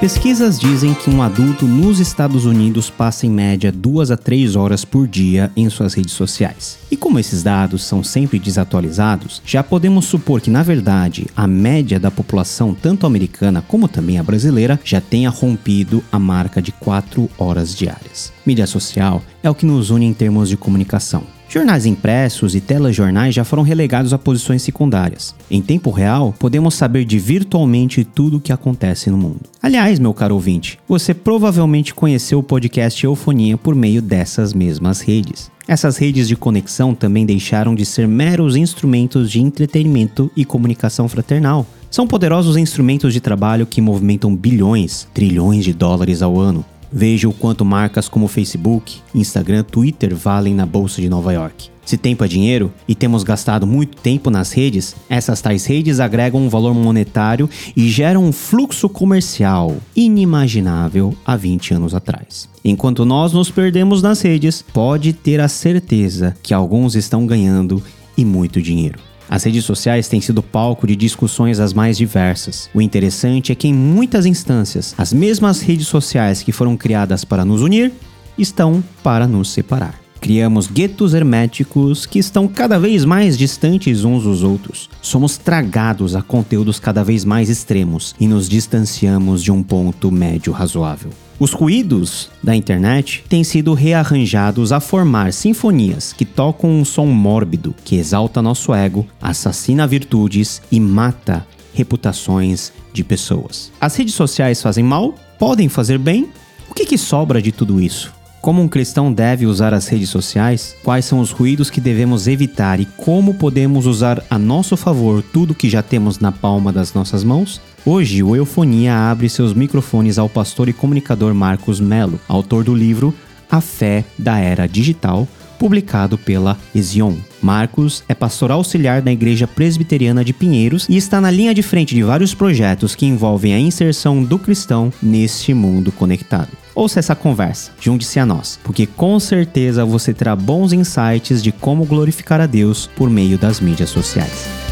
Pesquisas dizem que um adulto nos Estados Unidos passa em média duas a três horas por dia em suas redes sociais. E como esses dados são sempre desatualizados, já podemos supor que, na verdade, a média da população, tanto americana como também a brasileira, já tenha rompido a marca de quatro horas diárias. Mídia social é o que nos une em termos de comunicação. Jornais impressos e telejornais já foram relegados a posições secundárias. Em tempo real, podemos saber de virtualmente tudo o que acontece no mundo. Aliás, meu caro ouvinte, você provavelmente conheceu o podcast Eufonia por meio dessas mesmas redes. Essas redes de conexão também deixaram de ser meros instrumentos de entretenimento e comunicação fraternal. São poderosos instrumentos de trabalho que movimentam bilhões, trilhões de dólares ao ano. Veja o quanto marcas como Facebook, Instagram, Twitter valem na Bolsa de Nova York. Se tempo é dinheiro e temos gastado muito tempo nas redes, essas tais redes agregam um valor monetário e geram um fluxo comercial inimaginável há 20 anos atrás. Enquanto nós nos perdemos nas redes, pode ter a certeza que alguns estão ganhando e muito dinheiro. As redes sociais têm sido palco de discussões as mais diversas. O interessante é que, em muitas instâncias, as mesmas redes sociais que foram criadas para nos unir estão para nos separar. Criamos guetos herméticos que estão cada vez mais distantes uns dos outros. Somos tragados a conteúdos cada vez mais extremos e nos distanciamos de um ponto médio razoável. Os ruídos da internet têm sido rearranjados a formar sinfonias que tocam um som mórbido que exalta nosso ego, assassina virtudes e mata reputações de pessoas. As redes sociais fazem mal? Podem fazer bem? O que, que sobra de tudo isso? Como um cristão deve usar as redes sociais? Quais são os ruídos que devemos evitar e como podemos usar a nosso favor tudo que já temos na palma das nossas mãos? Hoje, o Eufonia abre seus microfones ao pastor e comunicador Marcos Melo, autor do livro A Fé da Era Digital, publicado pela Ezion. Marcos é pastor auxiliar da Igreja Presbiteriana de Pinheiros e está na linha de frente de vários projetos que envolvem a inserção do cristão neste mundo conectado. Ouça essa conversa, junte-se a nós, porque com certeza você terá bons insights de como glorificar a Deus por meio das mídias sociais.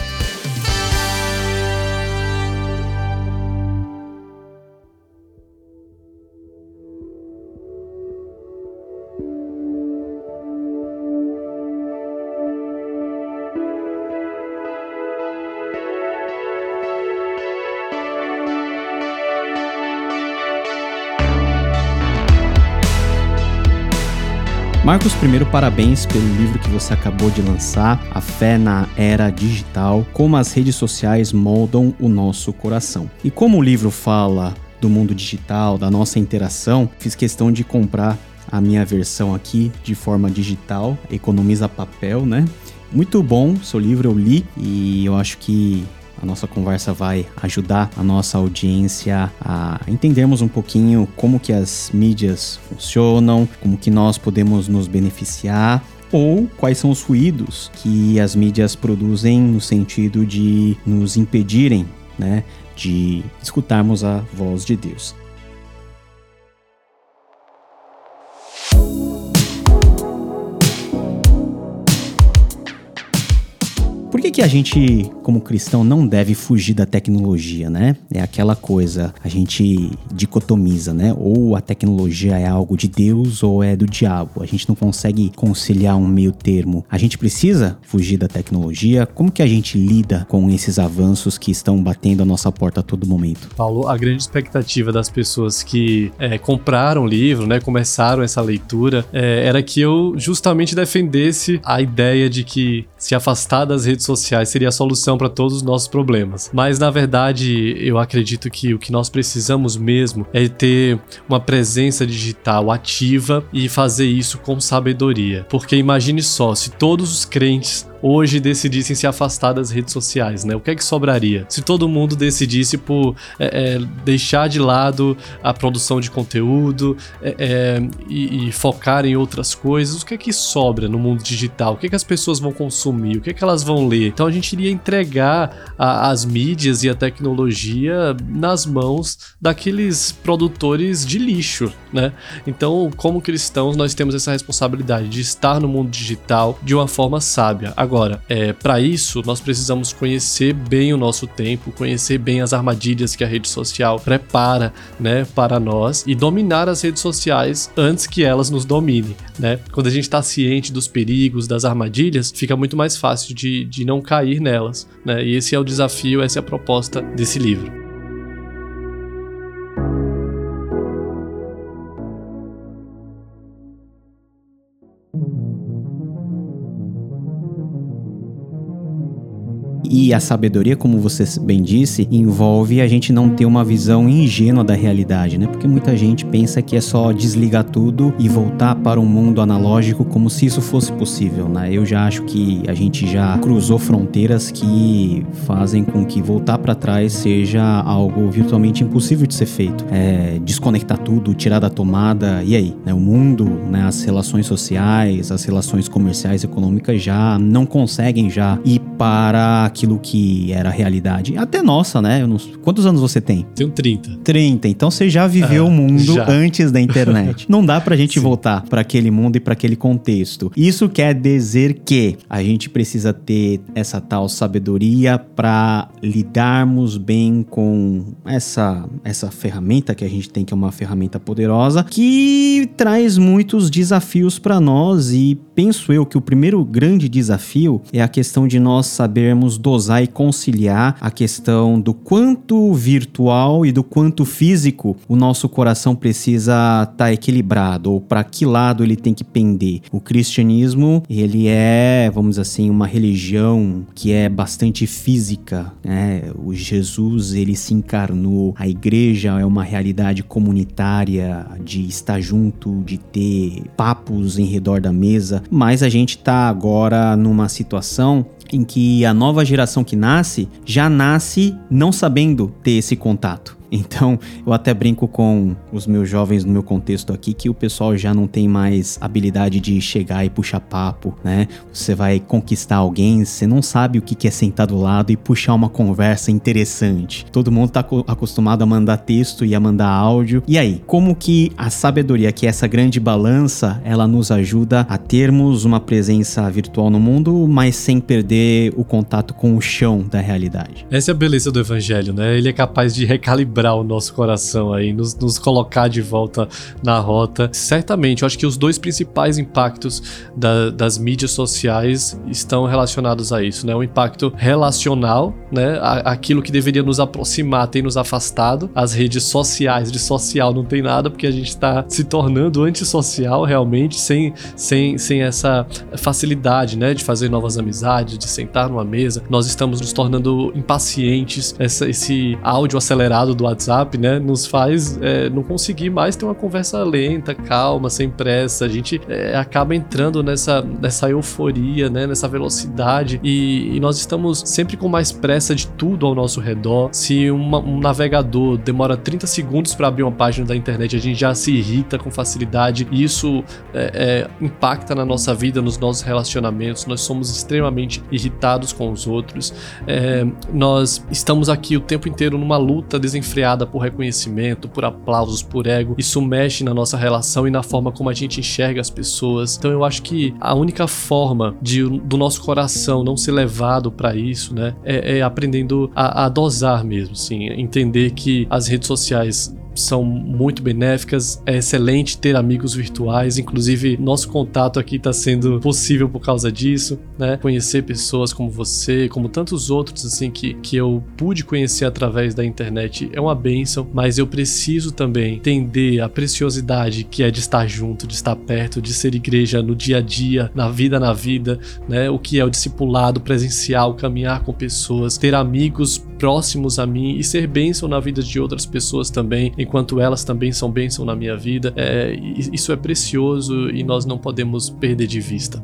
Marcos, primeiro, parabéns pelo livro que você acabou de lançar, A Fé na Era Digital, como as redes sociais moldam o nosso coração. E como o livro fala do mundo digital, da nossa interação, fiz questão de comprar a minha versão aqui de forma digital, economiza papel, né? Muito bom, seu livro eu li e eu acho que a nossa conversa vai ajudar a nossa audiência a entendermos um pouquinho como que as mídias funcionam, como que nós podemos nos beneficiar ou quais são os ruídos que as mídias produzem no sentido de nos impedirem, né, de escutarmos a voz de Deus. Que, a gente, como cristão, não deve fugir da tecnologia, né? É aquela coisa, a gente dicotomiza, né? Ou a tecnologia é algo de Deus ou é do diabo. A gente não consegue conciliar um meio termo. A gente precisa fugir da tecnologia. Como que a gente lida com esses avanços que estão batendo a nossa porta a todo momento? Paulo, a grande expectativa das pessoas que é, compraram o livro, né? Começaram essa leitura, é, era que eu justamente defendesse a ideia de que se afastar das redes sociais sociais seria a solução para todos os nossos problemas. Mas na verdade, eu acredito que o que nós precisamos mesmo é ter uma presença digital ativa e fazer isso com sabedoria. Porque imagine só, se todos os crentes hoje decidissem se afastar das redes sociais, né? O que é que sobraria? Se todo mundo decidisse por é, é, deixar de lado a produção de conteúdo é, é, e, e, focar em outras coisas, o que é que sobra no mundo digital? O que é que as pessoas vão consumir? O que é que elas vão ler? Então a gente iria entregar a, as mídias e a tecnologia nas mãos daqueles produtores de lixo, né? Então, como cristãos, nós temos essa responsabilidade de estar no mundo digital de uma forma sábia. Agora, Agora, é, para isso, nós precisamos conhecer bem o nosso tempo, conhecer bem as armadilhas que a rede social prepara né, para nós e dominar as redes sociais antes que elas nos dominem. Né? Quando a gente está ciente dos perigos, das armadilhas, fica muito mais fácil de, de não cair nelas. Né? E esse é o desafio, essa é a proposta desse livro. E a sabedoria, como você bem disse, envolve a gente não ter uma visão ingênua da realidade, né? Porque muita gente pensa que é só desligar tudo e voltar para um mundo analógico como se isso fosse possível, né? Eu já acho que a gente já cruzou fronteiras que fazem com que voltar para trás seja algo virtualmente impossível de ser feito. É, desconectar tudo, tirar da tomada, e aí? Né? O mundo, né? as relações sociais, as relações comerciais, econômicas já não conseguem já ir para aquilo aquilo que era realidade. Até nossa, né? Não... Quantos anos você tem? Tenho 30. 30. Então você já viveu ah, o mundo já. antes da internet. Não dá pra gente Sim. voltar para aquele mundo e para aquele contexto. Isso quer dizer que a gente precisa ter essa tal sabedoria para lidarmos bem com essa essa ferramenta que a gente tem que é uma ferramenta poderosa que traz muitos desafios para nós e penso eu que o primeiro grande desafio é a questão de nós sabermos dosar e conciliar a questão do quanto virtual e do quanto físico o nosso coração precisa estar tá equilibrado ou para que lado ele tem que pender. O cristianismo, ele é, vamos dizer assim, uma religião que é bastante física, né? O Jesus, ele se encarnou, a igreja é uma realidade comunitária de estar junto, de ter papos em redor da mesa, mas a gente está agora numa situação em que a nova geração que nasce já nasce não sabendo ter esse contato. Então, eu até brinco com os meus jovens no meu contexto aqui que o pessoal já não tem mais habilidade de chegar e puxar papo, né? Você vai conquistar alguém, você não sabe o que é sentar do lado e puxar uma conversa interessante. Todo mundo tá acostumado a mandar texto e a mandar áudio. E aí, como que a sabedoria, que é essa grande balança, ela nos ajuda a termos uma presença virtual no mundo, mas sem perder o contato com o chão da realidade? Essa é a beleza do evangelho, né? Ele é capaz de recalibrar quebrar o nosso coração aí, nos, nos colocar de volta na rota. Certamente, eu acho que os dois principais impactos da, das mídias sociais estão relacionados a isso, né? O impacto relacional, né? Aquilo que deveria nos aproximar tem nos afastado. As redes sociais, de social não tem nada, porque a gente está se tornando antissocial realmente, sem, sem, sem essa facilidade, né? De fazer novas amizades, de sentar numa mesa. Nós estamos nos tornando impacientes. Essa, esse áudio acelerado do WhatsApp, né, nos faz é, não conseguir mais ter uma conversa lenta, calma, sem pressa. A gente é, acaba entrando nessa, nessa euforia, né, nessa velocidade e, e, nós estamos sempre com mais pressa de tudo ao nosso redor. Se uma, um navegador demora 30 segundos para abrir uma página da internet, a gente já se irrita com facilidade e isso é, é, impacta na nossa vida, nos nossos relacionamentos. Nós somos extremamente irritados com os outros. É, nós estamos aqui o tempo inteiro numa luta desenfreada criada por reconhecimento, por aplausos, por ego. Isso mexe na nossa relação e na forma como a gente enxerga as pessoas. Então eu acho que a única forma de, do nosso coração não ser levado para isso, né, é, é aprendendo a, a, dosar mesmo, sim, entender que as redes sociais são muito benéficas. É excelente ter amigos virtuais, inclusive nosso contato aqui está sendo possível por causa disso, né? Conhecer pessoas como você, como tantos outros assim que, que eu pude conhecer através da internet é uma benção, mas eu preciso também entender a preciosidade que é de estar junto, de estar perto, de ser igreja no dia a dia, na vida na vida, né? O que é o discipulado presencial, caminhar com pessoas, ter amigos próximos a mim e ser bênção na vida de outras pessoas também enquanto elas também são bênção na minha vida. É, isso é precioso e nós não podemos perder de vista.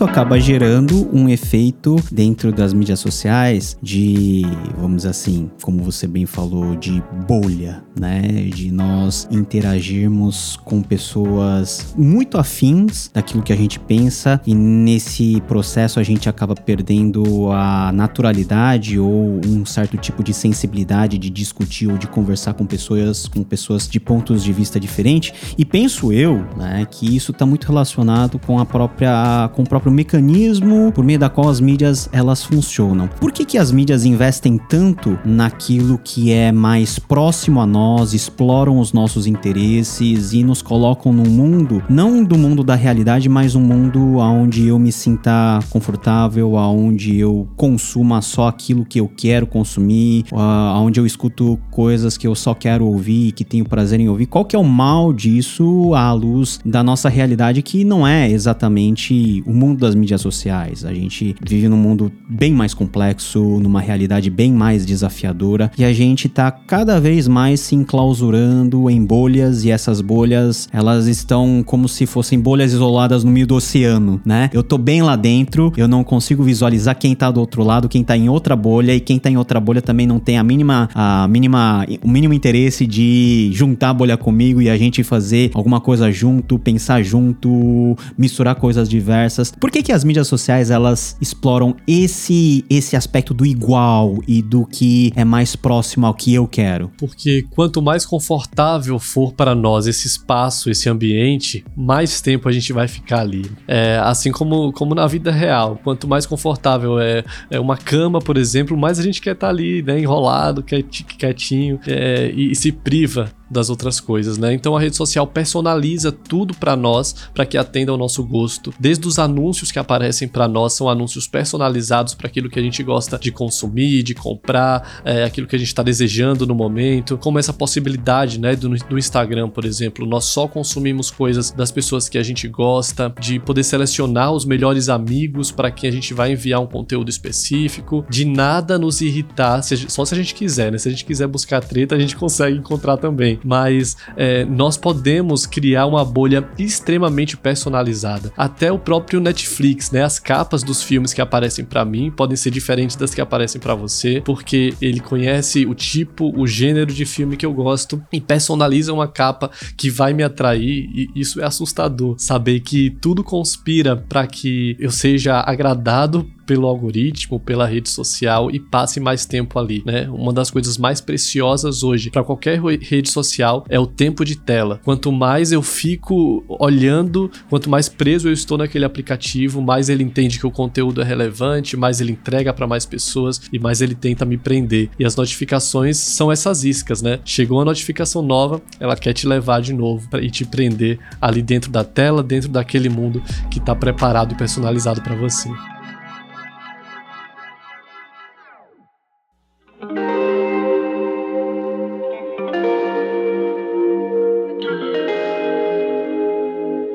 Isso acaba gerando um efeito dentro das mídias sociais de, vamos dizer assim, como você bem falou, de bolha, né? De nós interagirmos com pessoas muito afins daquilo que a gente pensa e nesse processo a gente acaba perdendo a naturalidade ou um certo tipo de sensibilidade de discutir ou de conversar com pessoas com pessoas de pontos de vista diferentes e penso eu, né, que isso está muito relacionado com a própria com o próprio mecanismo por meio da qual as mídias elas funcionam. Por que que as mídias investem tanto naquilo que é mais próximo a nós, exploram os nossos interesses e nos colocam num mundo não do mundo da realidade, mas um mundo onde eu me sinta confortável, aonde eu consuma só aquilo que eu quero consumir, aonde eu escuto coisas que eu só quero ouvir, que tenho prazer em ouvir. Qual que é o mal disso à luz da nossa realidade que não é exatamente o mundo das mídias sociais. A gente vive num mundo bem mais complexo, numa realidade bem mais desafiadora e a gente tá cada vez mais se enclausurando em bolhas e essas bolhas, elas estão como se fossem bolhas isoladas no meio do oceano, né? Eu tô bem lá dentro, eu não consigo visualizar quem tá do outro lado, quem tá em outra bolha e quem tá em outra bolha também não tem a mínima a mínima o mínimo interesse de juntar a bolha comigo e a gente fazer alguma coisa junto, pensar junto, misturar coisas diversas. Por que que as mídias sociais elas exploram esse esse aspecto do igual e do que é mais próximo ao que eu quero? Porque quanto mais confortável for para nós esse espaço, esse ambiente, mais tempo a gente vai ficar ali. É, assim como, como na vida real, quanto mais confortável é, é uma cama, por exemplo, mais a gente quer estar ali, né, enrolado, quietinho, é, e, e se priva das outras coisas, né? Então a rede social personaliza tudo para nós, para que atenda ao nosso gosto. Desde os anúncios que aparecem para nós são anúncios personalizados para aquilo que a gente gosta de consumir, de comprar, é, aquilo que a gente está desejando no momento. Como essa possibilidade, né, do, do Instagram, por exemplo, nós só consumimos coisas das pessoas que a gente gosta, de poder selecionar os melhores amigos para quem a gente vai enviar um conteúdo específico, de nada nos irritar, só se a gente quiser, né? Se a gente quiser buscar treta, a gente consegue encontrar também mas é, nós podemos criar uma bolha extremamente personalizada. Até o próprio Netflix, né? As capas dos filmes que aparecem para mim podem ser diferentes das que aparecem para você, porque ele conhece o tipo, o gênero de filme que eu gosto e personaliza uma capa que vai me atrair. E isso é assustador. Saber que tudo conspira para que eu seja agradado pelo algoritmo, pela rede social e passe mais tempo ali, né? Uma das coisas mais preciosas hoje para qualquer rede social é o tempo de tela. Quanto mais eu fico olhando, quanto mais preso eu estou naquele aplicativo, mais ele entende que o conteúdo é relevante, mais ele entrega para mais pessoas e mais ele tenta me prender. E as notificações são essas iscas, né? Chegou uma notificação nova, ela quer te levar de novo e te prender ali dentro da tela, dentro daquele mundo que está preparado e personalizado para você.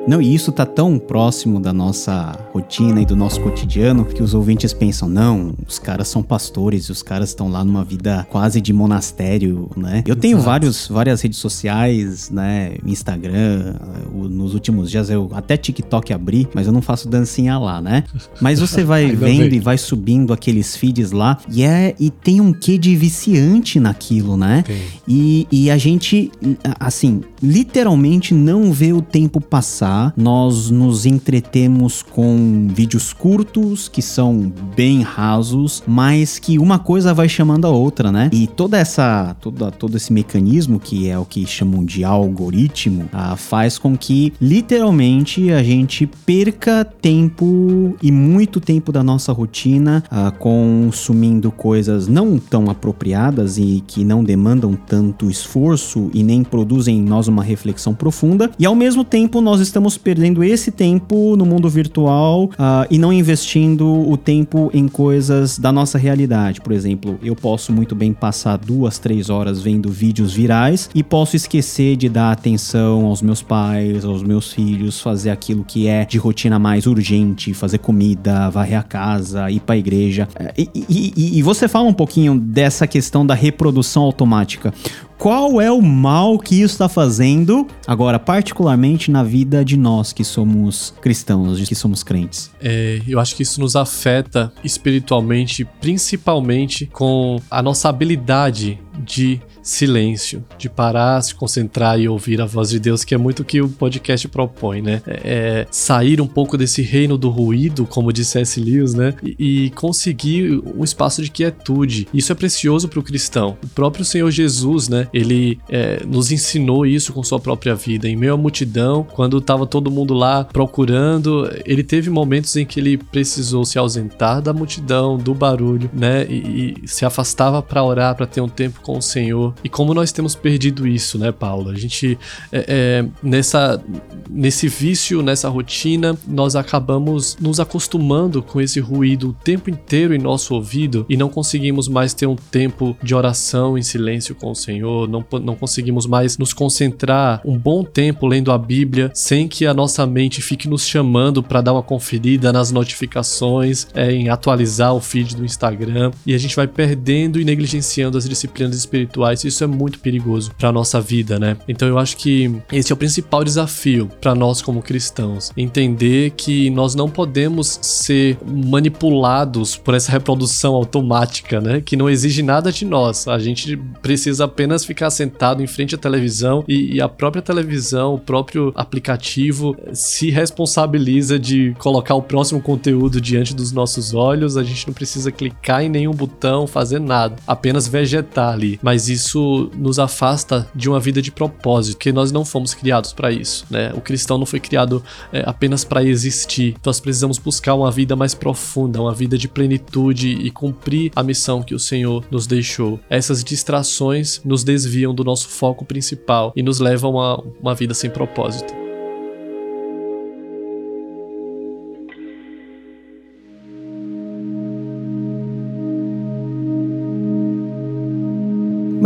Não, e isso tá tão próximo da nossa rotina e do nosso cotidiano que os ouvintes pensam: não, os caras são pastores, os caras estão lá numa vida quase de monastério, né? Eu tenho vários, várias redes sociais, né? Instagram, nos últimos dias eu até TikTok abri, mas eu não faço dancinha lá, né? Mas você vai vendo e vai subindo aqueles feeds lá e, é, e tem um quê de viciante naquilo, né? E, e a gente, assim, literalmente não vê o tempo passar nós nos entretemos com vídeos curtos que são bem rasos, mas que uma coisa vai chamando a outra, né? E toda essa, toda, todo esse mecanismo que é o que chamam de algoritmo, ah, faz com que literalmente a gente perca tempo e muito tempo da nossa rotina ah, consumindo coisas não tão apropriadas e que não demandam tanto esforço e nem produzem em nós uma reflexão profunda. E ao mesmo tempo nós estamos estamos perdendo esse tempo no mundo virtual uh, e não investindo o tempo em coisas da nossa realidade. Por exemplo, eu posso muito bem passar duas, três horas vendo vídeos virais e posso esquecer de dar atenção aos meus pais, aos meus filhos, fazer aquilo que é de rotina mais urgente, fazer comida, varrer a casa, ir para a igreja. E, e, e, e você fala um pouquinho dessa questão da reprodução automática. Qual é o mal que isso está fazendo, agora, particularmente na vida de nós que somos cristãos, que somos crentes? É, eu acho que isso nos afeta espiritualmente, principalmente com a nossa habilidade de silêncio, de parar, se concentrar e ouvir a voz de Deus, que é muito o que o podcast propõe, né? É, é sair um pouco desse reino do ruído, como disse S. Lewis, né? E, e conseguir um espaço de quietude. Isso é precioso para o cristão. O próprio Senhor Jesus, né? Ele é, nos ensinou isso com sua própria vida. Em meio à multidão, quando estava todo mundo lá procurando, ele teve momentos em que ele precisou se ausentar da multidão, do barulho, né? E, e se afastava para orar, para ter um tempo com o Senhor. E como nós temos perdido isso, né, Paulo? A gente, é, é, nessa, nesse vício, nessa rotina, nós acabamos nos acostumando com esse ruído o tempo inteiro em nosso ouvido e não conseguimos mais ter um tempo de oração em silêncio com o Senhor, não, não conseguimos mais nos concentrar um bom tempo lendo a Bíblia sem que a nossa mente fique nos chamando para dar uma conferida nas notificações, é, em atualizar o feed do Instagram e a gente vai perdendo e negligenciando as disciplinas espirituais isso é muito perigoso para nossa vida, né? Então eu acho que esse é o principal desafio para nós como cristãos, entender que nós não podemos ser manipulados por essa reprodução automática, né? Que não exige nada de nós. A gente precisa apenas ficar sentado em frente à televisão e, e a própria televisão, o próprio aplicativo se responsabiliza de colocar o próximo conteúdo diante dos nossos olhos. A gente não precisa clicar em nenhum botão, fazer nada, apenas vegetar ali. Mas isso isso nos afasta de uma vida de propósito, que nós não fomos criados para isso, né? O cristão não foi criado é, apenas para existir. Nós precisamos buscar uma vida mais profunda, uma vida de plenitude e cumprir a missão que o Senhor nos deixou. Essas distrações nos desviam do nosso foco principal e nos levam a uma vida sem propósito.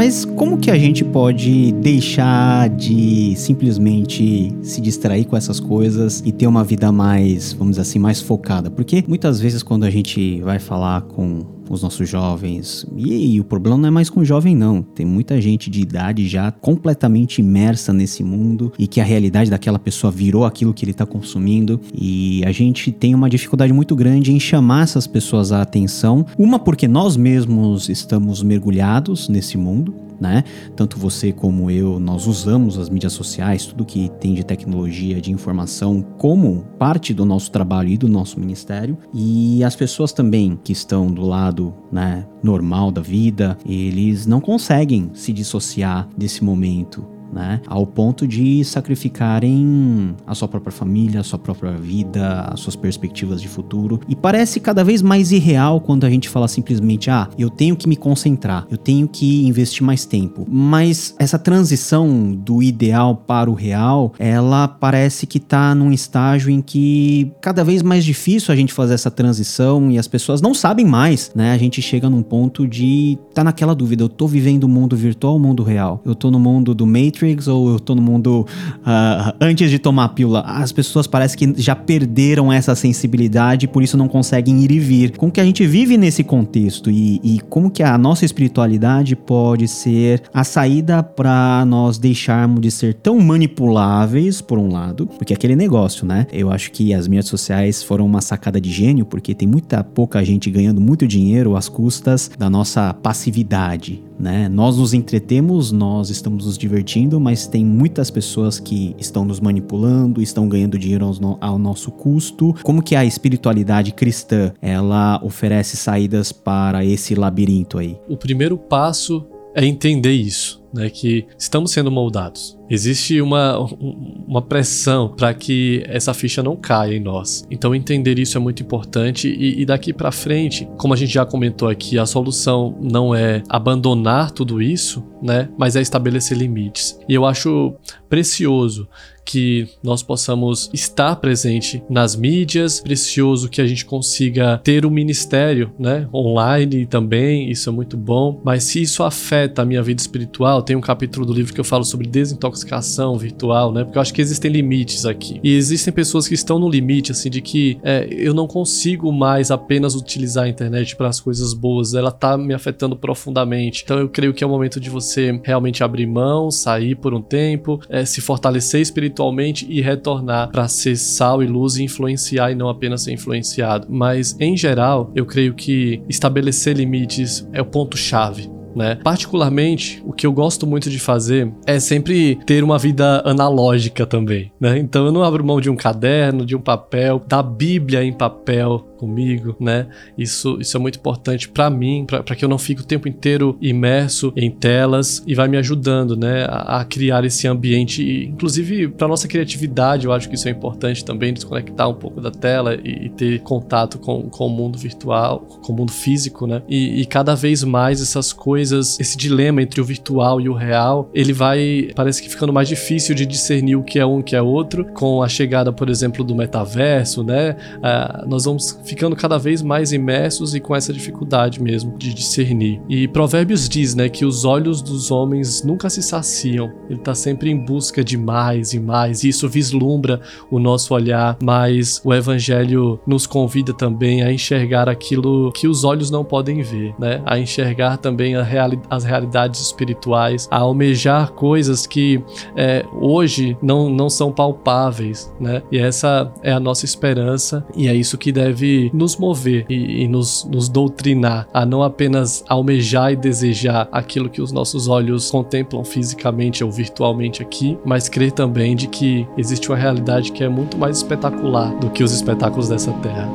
Mas como que a gente pode deixar de simplesmente se distrair com essas coisas e ter uma vida mais, vamos dizer assim, mais focada? Porque muitas vezes quando a gente vai falar com os nossos jovens. E, e, o problema não é mais com o jovem, não. Tem muita gente de idade já completamente imersa nesse mundo e que a realidade daquela pessoa virou aquilo que ele está consumindo. E a gente tem uma dificuldade muito grande em chamar essas pessoas à atenção. Uma, porque nós mesmos estamos mergulhados nesse mundo né? Tanto você como eu, nós usamos as mídias sociais, tudo que tem de tecnologia, de informação, como parte do nosso trabalho e do nosso ministério. E as pessoas também que estão do lado, né, normal da vida, eles não conseguem se dissociar desse momento né? Ao ponto de sacrificarem a sua própria família, a sua própria vida, as suas perspectivas de futuro. E parece cada vez mais irreal quando a gente fala simplesmente: ah, eu tenho que me concentrar, eu tenho que investir mais tempo. Mas essa transição do ideal para o real, ela parece que tá num estágio em que cada vez mais difícil a gente fazer essa transição e as pessoas não sabem mais, né? A gente chega num ponto de tá naquela dúvida: eu tô vivendo o mundo virtual ou o mundo real? Eu tô no mundo do Matrix Matrix ou no mundo uh, antes de tomar a pílula? As pessoas parecem que já perderam essa sensibilidade e por isso não conseguem ir e vir. Como que a gente vive nesse contexto e, e como que a nossa espiritualidade pode ser a saída para nós deixarmos de ser tão manipuláveis, por um lado, porque é aquele negócio, né? Eu acho que as mídias sociais foram uma sacada de gênio porque tem muita pouca gente ganhando muito dinheiro às custas da nossa passividade, né? Nós nos entretemos, nós estamos nos divertindo, mas tem muitas pessoas que estão nos manipulando, estão ganhando dinheiro ao, ao nosso custo. Como que a espiritualidade cristã, ela oferece saídas para esse labirinto aí? O primeiro passo é entender isso, né, que estamos sendo moldados. Existe uma, uma pressão para que essa ficha não caia em nós. Então entender isso é muito importante e, e daqui para frente, como a gente já comentou aqui, a solução não é abandonar tudo isso, né, mas é estabelecer limites. E eu acho precioso que nós possamos estar presente nas mídias, precioso que a gente consiga ter um ministério, né, online também, isso é muito bom, mas se isso afeta a minha vida espiritual, tem um capítulo do livro que eu falo sobre desintoxicação virtual, né, porque eu acho que existem limites aqui. E existem pessoas que estão no limite, assim, de que é, eu não consigo mais apenas utilizar a internet para as coisas boas, ela tá me afetando profundamente. Então eu creio que é o momento de você realmente abrir mão, sair por um tempo, é, se fortalecer espiritualmente e retornar para ser sal e luz e influenciar e não apenas ser influenciado. Mas em geral, eu creio que estabelecer limites é o ponto chave né? Particularmente, o que eu gosto muito de fazer é sempre ter uma vida analógica também, né? Então eu não abro mão de um caderno, de um papel, da Bíblia em papel comigo, né? Isso, isso é muito importante para mim, para que eu não fique o tempo inteiro imerso em telas e vai me ajudando, né, a, a criar esse ambiente, inclusive para nossa criatividade, eu acho que isso é importante também, desconectar um pouco da tela e, e ter contato com, com o mundo virtual, com o mundo físico, né? E, e cada vez mais essas coisas esse dilema entre o virtual e o real, ele vai, parece que ficando mais difícil de discernir o que é um e o que é outro, com a chegada, por exemplo, do metaverso, né? Uh, nós vamos ficando cada vez mais imersos e com essa dificuldade mesmo de discernir. E Provérbios diz, né, que os olhos dos homens nunca se saciam, ele está sempre em busca de mais e mais, e isso vislumbra o nosso olhar, mas o Evangelho nos convida também a enxergar aquilo que os olhos não podem ver, né? A enxergar também a reali as realidades espirituais, a almejar coisas que é, hoje não, não são palpáveis, né? E essa é a nossa esperança e é isso que deve nos mover e, e nos, nos doutrinar a não apenas almejar e desejar aquilo que os nossos olhos contemplam fisicamente ou virtualmente aqui, mas crer também de que existe uma realidade que é muito mais espetacular do que os espetáculos dessa terra.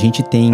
gente tem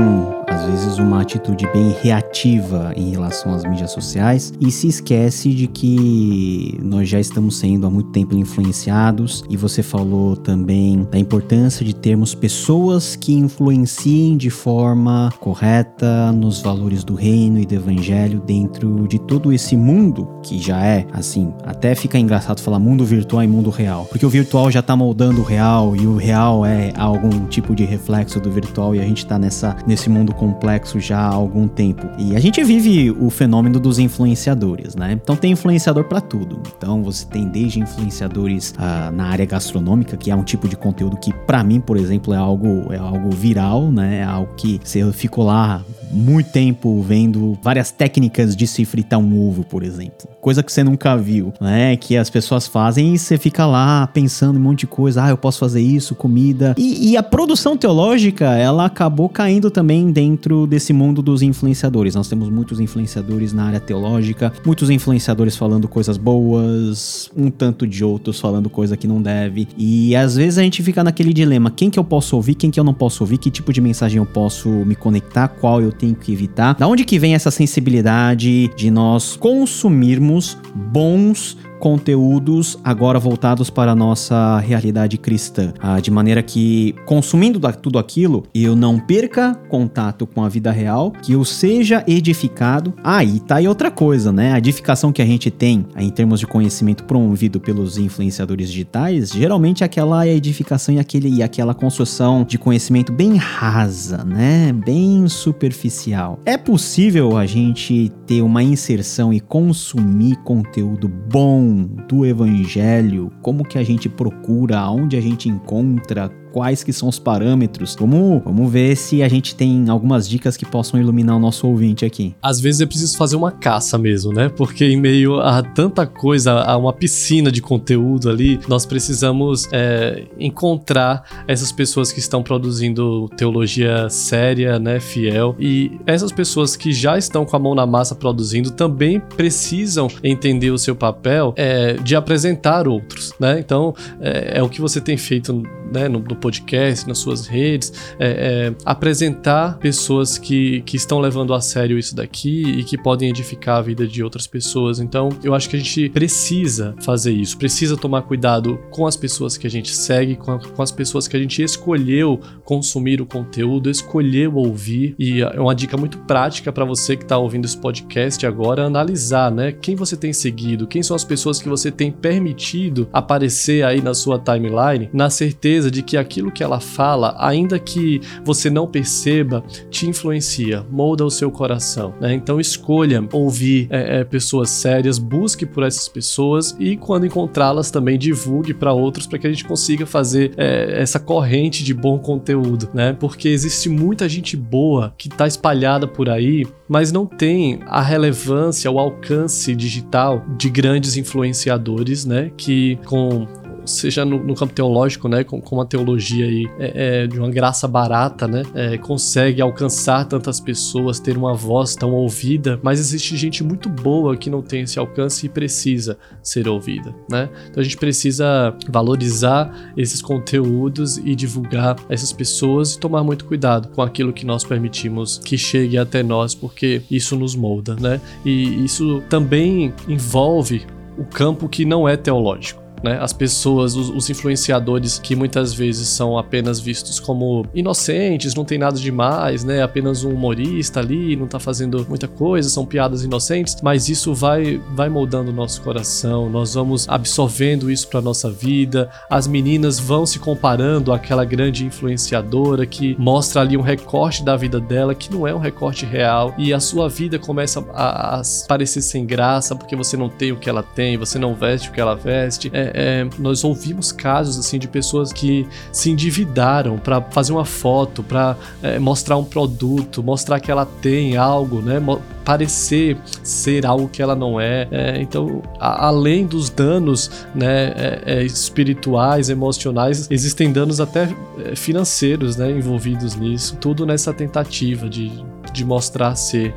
às vezes uma atitude bem reativa em relação às mídias sociais e se esquece de que nós já estamos sendo há muito tempo influenciados. E você falou também da importância de termos pessoas que influenciem de forma correta nos valores do reino e do evangelho dentro de todo esse mundo que já é assim, até fica engraçado falar mundo virtual e mundo real, porque o virtual já está moldando o real e o real é algum tipo de reflexo do virtual e a gente está nessa nesse mundo complexo já há algum tempo. E a gente vive o fenômeno dos influenciadores, né? Então tem influenciador para tudo. Então você tem desde influenciadores ah, na área gastronômica, que é um tipo de conteúdo que para mim, por exemplo, é algo é algo viral, né? É algo que você ficou lá muito tempo vendo várias técnicas de se fritar um ovo, por exemplo. Coisa que você nunca viu, né? Que as pessoas fazem e você fica lá pensando em um monte de coisa. Ah, eu posso fazer isso, comida. E, e a produção teológica, ela acabou caindo também dentro desse mundo dos influenciadores. Nós temos muitos influenciadores na área teológica, muitos influenciadores falando coisas boas, um tanto de outros falando coisa que não deve. E às vezes a gente fica naquele dilema: quem que eu posso ouvir, quem que eu não posso ouvir, que tipo de mensagem eu posso me conectar, qual eu tenho que evitar. Da onde que vem essa sensibilidade de nós consumirmos bons conteúdos agora voltados para a nossa realidade cristã, ah, de maneira que consumindo tudo aquilo eu não perca contato com a vida real, que eu seja edificado. Aí ah, tá aí outra coisa, né? A edificação que a gente tem em termos de conhecimento promovido pelos influenciadores digitais, geralmente é aquela edificação e aquele e aquela construção de conhecimento bem rasa, né? Bem superficial. É possível a gente ter uma inserção e consumir conteúdo bom do evangelho, como que a gente procura, aonde a gente encontra, quais que são os parâmetros. Vamos, vamos ver se a gente tem algumas dicas que possam iluminar o nosso ouvinte aqui. Às vezes é preciso fazer uma caça mesmo, né? Porque em meio a tanta coisa, a uma piscina de conteúdo ali, nós precisamos é, encontrar essas pessoas que estão produzindo teologia séria, né, fiel. E essas pessoas que já estão com a mão na massa produzindo também precisam entender o seu papel é, de apresentar outros, né? Então é, é o que você tem feito né, no, no podcast, nas suas redes, é, é, apresentar pessoas que, que estão levando a sério isso daqui e que podem edificar a vida de outras pessoas. Então, eu acho que a gente precisa fazer isso, precisa tomar cuidado com as pessoas que a gente segue, com, a, com as pessoas que a gente escolheu consumir o conteúdo, escolheu ouvir. E é uma dica muito prática para você que está ouvindo esse podcast agora, analisar, né, quem você tem seguido, quem são as pessoas que você tem permitido aparecer aí na sua timeline, na certeza de que aquilo que ela fala, ainda que você não perceba, te influencia, molda o seu coração. Né? Então escolha ouvir é, é, pessoas sérias, busque por essas pessoas e quando encontrá-las também divulgue para outros para que a gente consiga fazer é, essa corrente de bom conteúdo, né? Porque existe muita gente boa que está espalhada por aí, mas não tem a relevância, o alcance digital de grandes influenciadores, né? Que com seja no, no campo teológico, né, com, com uma teologia aí é, é, de uma graça barata, né, é, consegue alcançar tantas pessoas, ter uma voz tão ouvida, mas existe gente muito boa que não tem esse alcance e precisa ser ouvida, né? Então a gente precisa valorizar esses conteúdos e divulgar essas pessoas e tomar muito cuidado com aquilo que nós permitimos que chegue até nós, porque isso nos molda, né? E isso também envolve o campo que não é teológico né? As pessoas, os, os, influenciadores que muitas vezes são apenas vistos como inocentes, não tem nada demais, né? Apenas um humorista ali, não tá fazendo muita coisa, são piadas inocentes, mas isso vai vai moldando o nosso coração, nós vamos absorvendo isso para nossa vida. As meninas vão se comparando àquela grande influenciadora que mostra ali um recorte da vida dela que não é um recorte real e a sua vida começa a, a parecer sem graça porque você não tem o que ela tem, você não veste o que ela veste. É, é, nós ouvimos casos assim de pessoas que se endividaram para fazer uma foto, para é, mostrar um produto, mostrar que ela tem algo, né? parecer ser algo que ela não é. é então, a, além dos danos né, é, é espirituais, emocionais, existem danos até é, financeiros né, envolvidos nisso. Tudo nessa tentativa de, de mostrar ser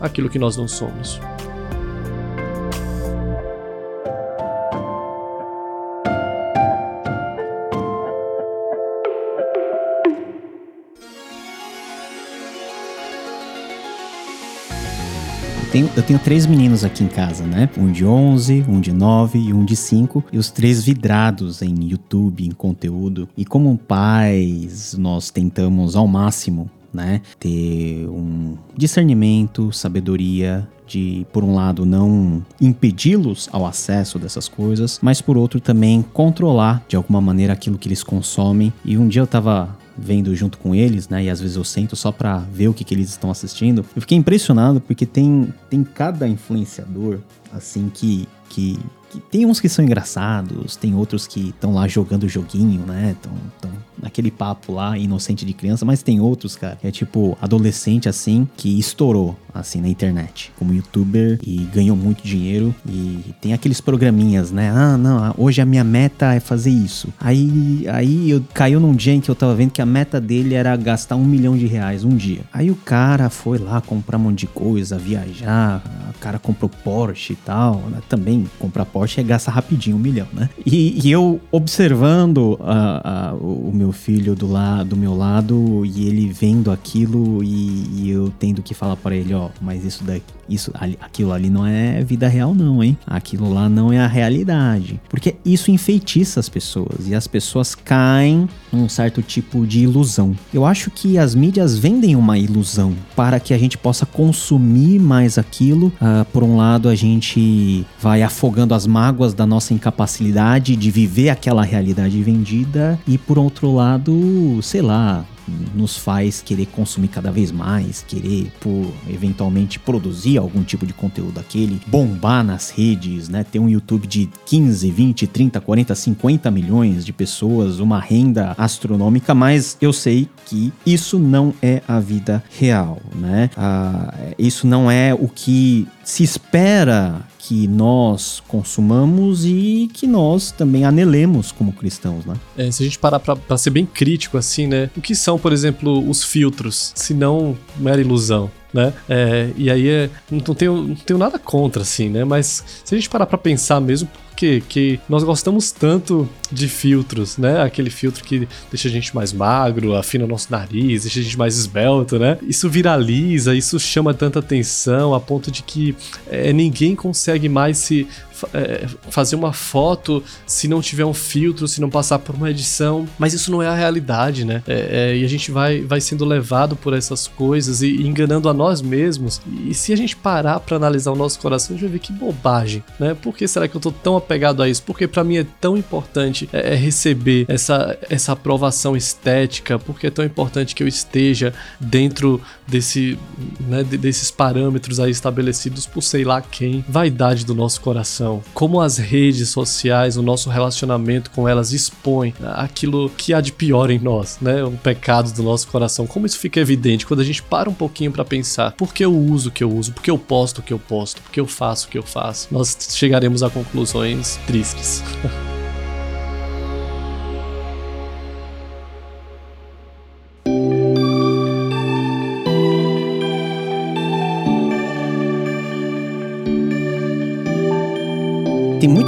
aquilo que nós não somos. Tenho, eu tenho três meninos aqui em casa, né? Um de 11, um de 9 e um de 5. E os três vidrados em YouTube, em conteúdo. E como pais, nós tentamos ao máximo né? Ter um discernimento, sabedoria de, por um lado, não impedi-los ao acesso dessas coisas, mas por outro também controlar de alguma maneira aquilo que eles consomem. E um dia eu tava vendo junto com eles, né? E às vezes eu sento só para ver o que, que eles estão assistindo. Eu fiquei impressionado porque tem, tem cada influenciador, assim, que, que, que tem uns que são engraçados, tem outros que estão lá jogando joguinho, né? Estão naquele papo lá, inocente de criança, mas tem outros, cara, que é tipo adolescente assim, que estourou assim na internet como youtuber e ganhou muito dinheiro e tem aqueles programinhas, né? Ah, não, hoje a minha meta é fazer isso. Aí, aí eu caiu num dia em que eu tava vendo que a meta dele era gastar um milhão de reais um dia. Aí o cara foi lá comprar um monte de coisa, viajar, o cara comprou Porsche e tal, né? Também comprar Porsche é gastar rapidinho um milhão, né? E, e eu observando uh, uh, o meu meu filho do, la do meu lado e ele vendo aquilo e, e eu tendo que falar para ele, ó, mas isso daqui, isso, aquilo ali não é vida real não, hein? Aquilo lá não é a realidade. Porque isso enfeitiça as pessoas e as pessoas caem num certo tipo de ilusão. Eu acho que as mídias vendem uma ilusão para que a gente possa consumir mais aquilo. Uh, por um lado, a gente vai afogando as mágoas da nossa incapacidade de viver aquela realidade vendida e por outro lado, sei lá, nos faz querer consumir cada vez mais, querer por eventualmente produzir algum tipo de conteúdo daquele, bombar nas redes, né? Ter um YouTube de 15, 20, 30, 40, 50 milhões de pessoas, uma renda astronômica, mas eu sei que isso não é a vida real, né? Ah, isso não é o que se espera que nós consumamos e que nós também anelemos como cristãos, né? É, se a gente parar para ser bem crítico assim, né? O que são, por exemplo, os filtros, se não mera ilusão? né? É, e aí é, não, tenho, não tenho nada contra, assim, né? Mas se a gente parar pra pensar mesmo, Que nós gostamos tanto de filtros, né? Aquele filtro que deixa a gente mais magro, afina nosso nariz, deixa a gente mais esbelto, né? Isso viraliza, isso chama tanta atenção a ponto de que é, ninguém consegue mais se é, fazer uma foto se não tiver um filtro, se não passar por uma edição. Mas isso não é a realidade, né? É, é, e a gente vai, vai sendo levado por essas coisas e, e enganando a nós mesmos. E se a gente parar para analisar o nosso coração, a gente vai ver que bobagem, né? Por que será que eu tô tão apegado a isso? Porque para mim é tão importante é, é, receber essa, essa aprovação estética, porque é tão importante que eu esteja dentro desse, né, desses parâmetros aí estabelecidos por sei lá quem, vaidade do nosso coração, como as redes sociais, o nosso relacionamento com elas expõe aquilo que há de pior em nós, né, o pecado do nosso coração, como isso fica evidente quando a gente para um pouquinho para pensar, por que eu uso o que eu uso, por que eu posto o que eu posto, por que eu faço o que eu faço, nós chegaremos a conclusões tristes.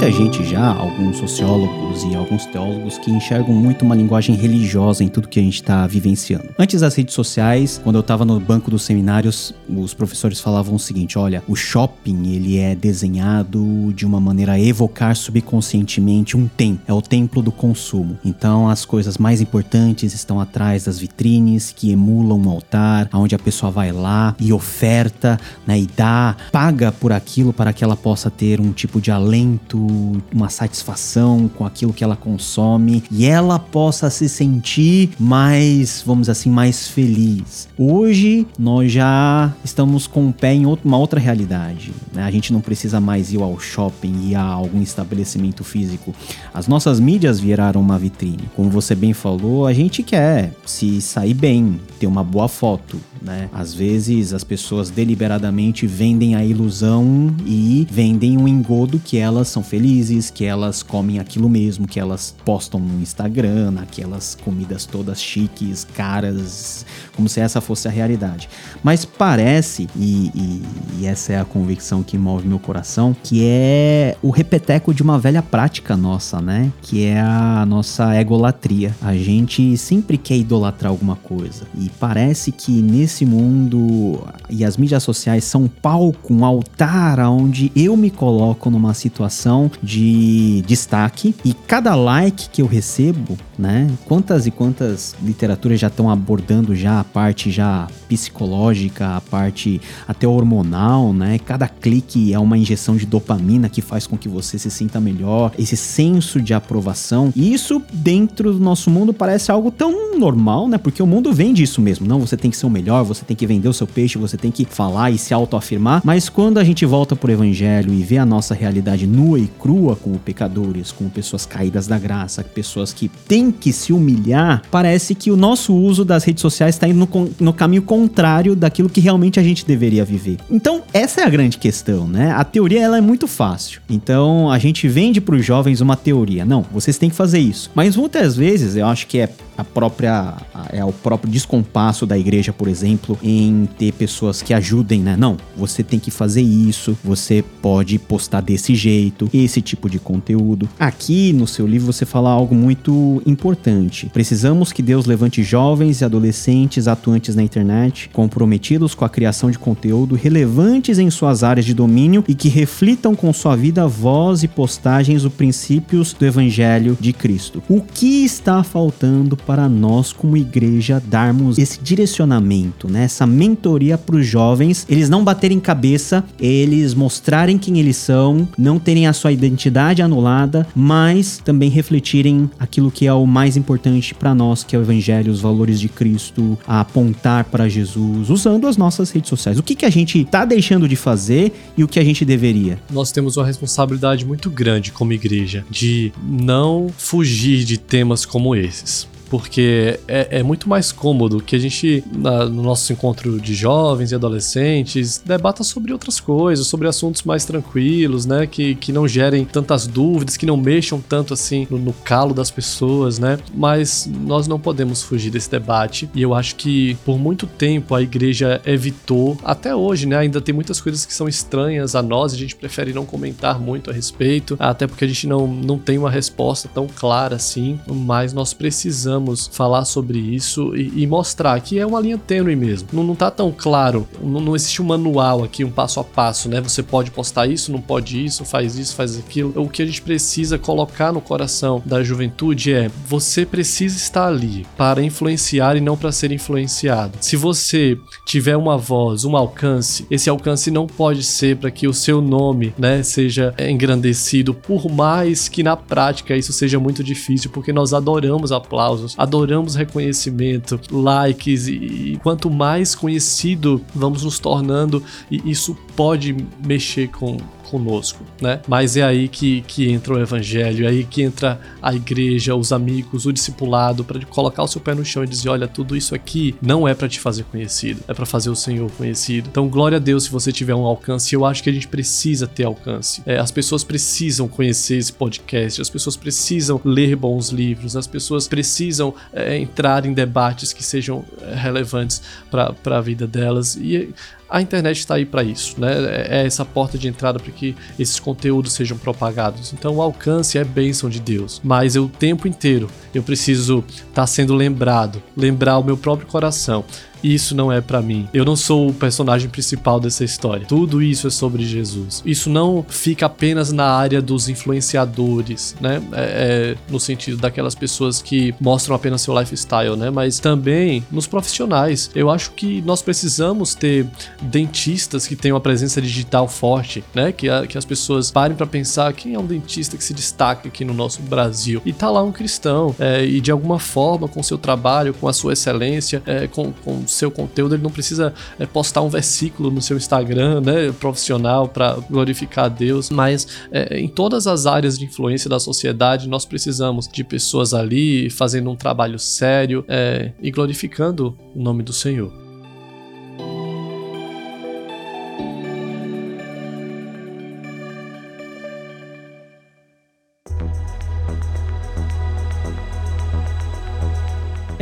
muita gente já, alguns sociólogos e alguns teólogos, que enxergam muito uma linguagem religiosa em tudo que a gente está vivenciando. Antes das redes sociais, quando eu estava no banco dos seminários, os professores falavam o seguinte: olha, o shopping ele é desenhado de uma maneira a evocar subconscientemente um templo, é o templo do consumo. Então as coisas mais importantes estão atrás das vitrines que emulam um altar, onde a pessoa vai lá e oferta, né, e dá, paga por aquilo para que ela possa ter um tipo de alento uma satisfação com aquilo que ela consome e ela possa se sentir mais, vamos assim, mais feliz. Hoje nós já estamos com o pé em uma outra realidade. Né? A gente não precisa mais ir ao shopping e a algum estabelecimento físico. As nossas mídias viraram uma vitrine. Como você bem falou, a gente quer se sair bem, ter uma boa foto. Né? Às vezes as pessoas deliberadamente vendem a ilusão e vendem um engodo que elas são felizes, que elas comem aquilo mesmo, que elas postam no Instagram, aquelas comidas todas chiques, caras, como se essa fosse a realidade. Mas parece, e, e, e essa é a convicção que move meu coração, que é o repeteco de uma velha prática nossa, né? Que é a nossa egolatria. A gente sempre quer idolatrar alguma coisa. E parece que nesse mundo e as mídias sociais são um palco, um altar onde eu me coloco numa situação de destaque e cada like que eu recebo, né? Quantas e quantas literaturas já estão abordando já parte já psicológica, a parte até hormonal, né? Cada clique é uma injeção de dopamina que faz com que você se sinta melhor, esse senso de aprovação. E isso dentro do nosso mundo parece algo tão normal, né? Porque o mundo vende isso mesmo. Não, você tem que ser o melhor, você tem que vender o seu peixe, você tem que falar e se autoafirmar. Mas quando a gente volta pro evangelho e vê a nossa realidade nua e crua com pecadores, com pessoas caídas da graça, pessoas que têm que se humilhar, parece que o nosso uso das redes sociais está no, no caminho contrário daquilo que realmente a gente deveria viver. Então, essa é a grande questão, né? A teoria ela é muito fácil. Então, a gente vende para os jovens uma teoria. Não, vocês têm que fazer isso. Mas muitas vezes eu acho que é a própria é o próprio descompasso da igreja, por exemplo, em ter pessoas que ajudem, né? Não, você tem que fazer isso, você pode postar desse jeito, esse tipo de conteúdo. Aqui no seu livro você fala algo muito importante. Precisamos que Deus levante jovens e adolescentes atuantes na internet, comprometidos com a criação de conteúdo relevantes em suas áreas de domínio e que reflitam com sua vida, voz e postagens os princípios do evangelho de Cristo. O que está faltando para nós como igreja darmos esse direcionamento, né? essa mentoria para os jovens, eles não baterem cabeça, eles mostrarem quem eles são, não terem a sua identidade anulada, mas também refletirem aquilo que é o mais importante para nós, que é o evangelho, os valores de Cristo, a apontar para Jesus, usando as nossas redes sociais. O que, que a gente está deixando de fazer e o que a gente deveria? Nós temos uma responsabilidade muito grande como igreja de não fugir de temas como esses porque é, é muito mais cômodo que a gente, na, no nosso encontro de jovens e adolescentes, debata sobre outras coisas, sobre assuntos mais tranquilos, né? Que, que não gerem tantas dúvidas, que não mexam tanto assim no, no calo das pessoas, né? Mas nós não podemos fugir desse debate e eu acho que por muito tempo a igreja evitou, até hoje, né? Ainda tem muitas coisas que são estranhas a nós, a gente prefere não comentar muito a respeito, até porque a gente não, não tem uma resposta tão clara assim, mas nós precisamos falar sobre isso e, e mostrar que é uma linha tênue mesmo. Não, não tá tão claro, não, não existe um manual aqui, um passo a passo, né? Você pode postar isso, não pode isso, faz isso, faz aquilo. O que a gente precisa colocar no coração da juventude é: você precisa estar ali para influenciar e não para ser influenciado. Se você tiver uma voz, um alcance, esse alcance não pode ser para que o seu nome, né, seja engrandecido, por mais que na prática isso seja muito difícil, porque nós adoramos aplausos, adoramos reconhecimento, likes e, e quanto mais conhecido vamos nos tornando, e isso pode mexer com conosco, né? Mas é aí que, que entra o evangelho, é aí que entra a igreja, os amigos, o discipulado, para colocar o seu pé no chão e dizer: olha, tudo isso aqui não é para te fazer conhecido, é para fazer o Senhor conhecido. Então, glória a Deus se você tiver um alcance. Eu acho que a gente precisa ter alcance. É, as pessoas precisam conhecer esse podcast, as pessoas precisam ler bons livros, as pessoas precisam é, entrar em debates que sejam é, relevantes para a vida delas. E a internet está aí para isso, né? É, é essa porta de entrada para que esses conteúdos sejam propagados. Então o alcance é bênção de Deus, mas eu o tempo inteiro eu preciso estar tá sendo lembrado, lembrar o meu próprio coração isso não é para mim. Eu não sou o personagem principal dessa história. Tudo isso é sobre Jesus. Isso não fica apenas na área dos influenciadores, né? É, é, no sentido daquelas pessoas que mostram apenas seu lifestyle, né? Mas também nos profissionais. Eu acho que nós precisamos ter dentistas que tenham a presença digital forte, né? Que, a, que as pessoas parem para pensar quem é um dentista que se destaca aqui no nosso Brasil. E tá lá um cristão é, e de alguma forma com seu trabalho, com a sua excelência, é, com, com seu conteúdo, ele não precisa é, postar um versículo no seu Instagram, né, profissional para glorificar a Deus, mas é, em todas as áreas de influência da sociedade nós precisamos de pessoas ali fazendo um trabalho sério é, e glorificando o nome do Senhor.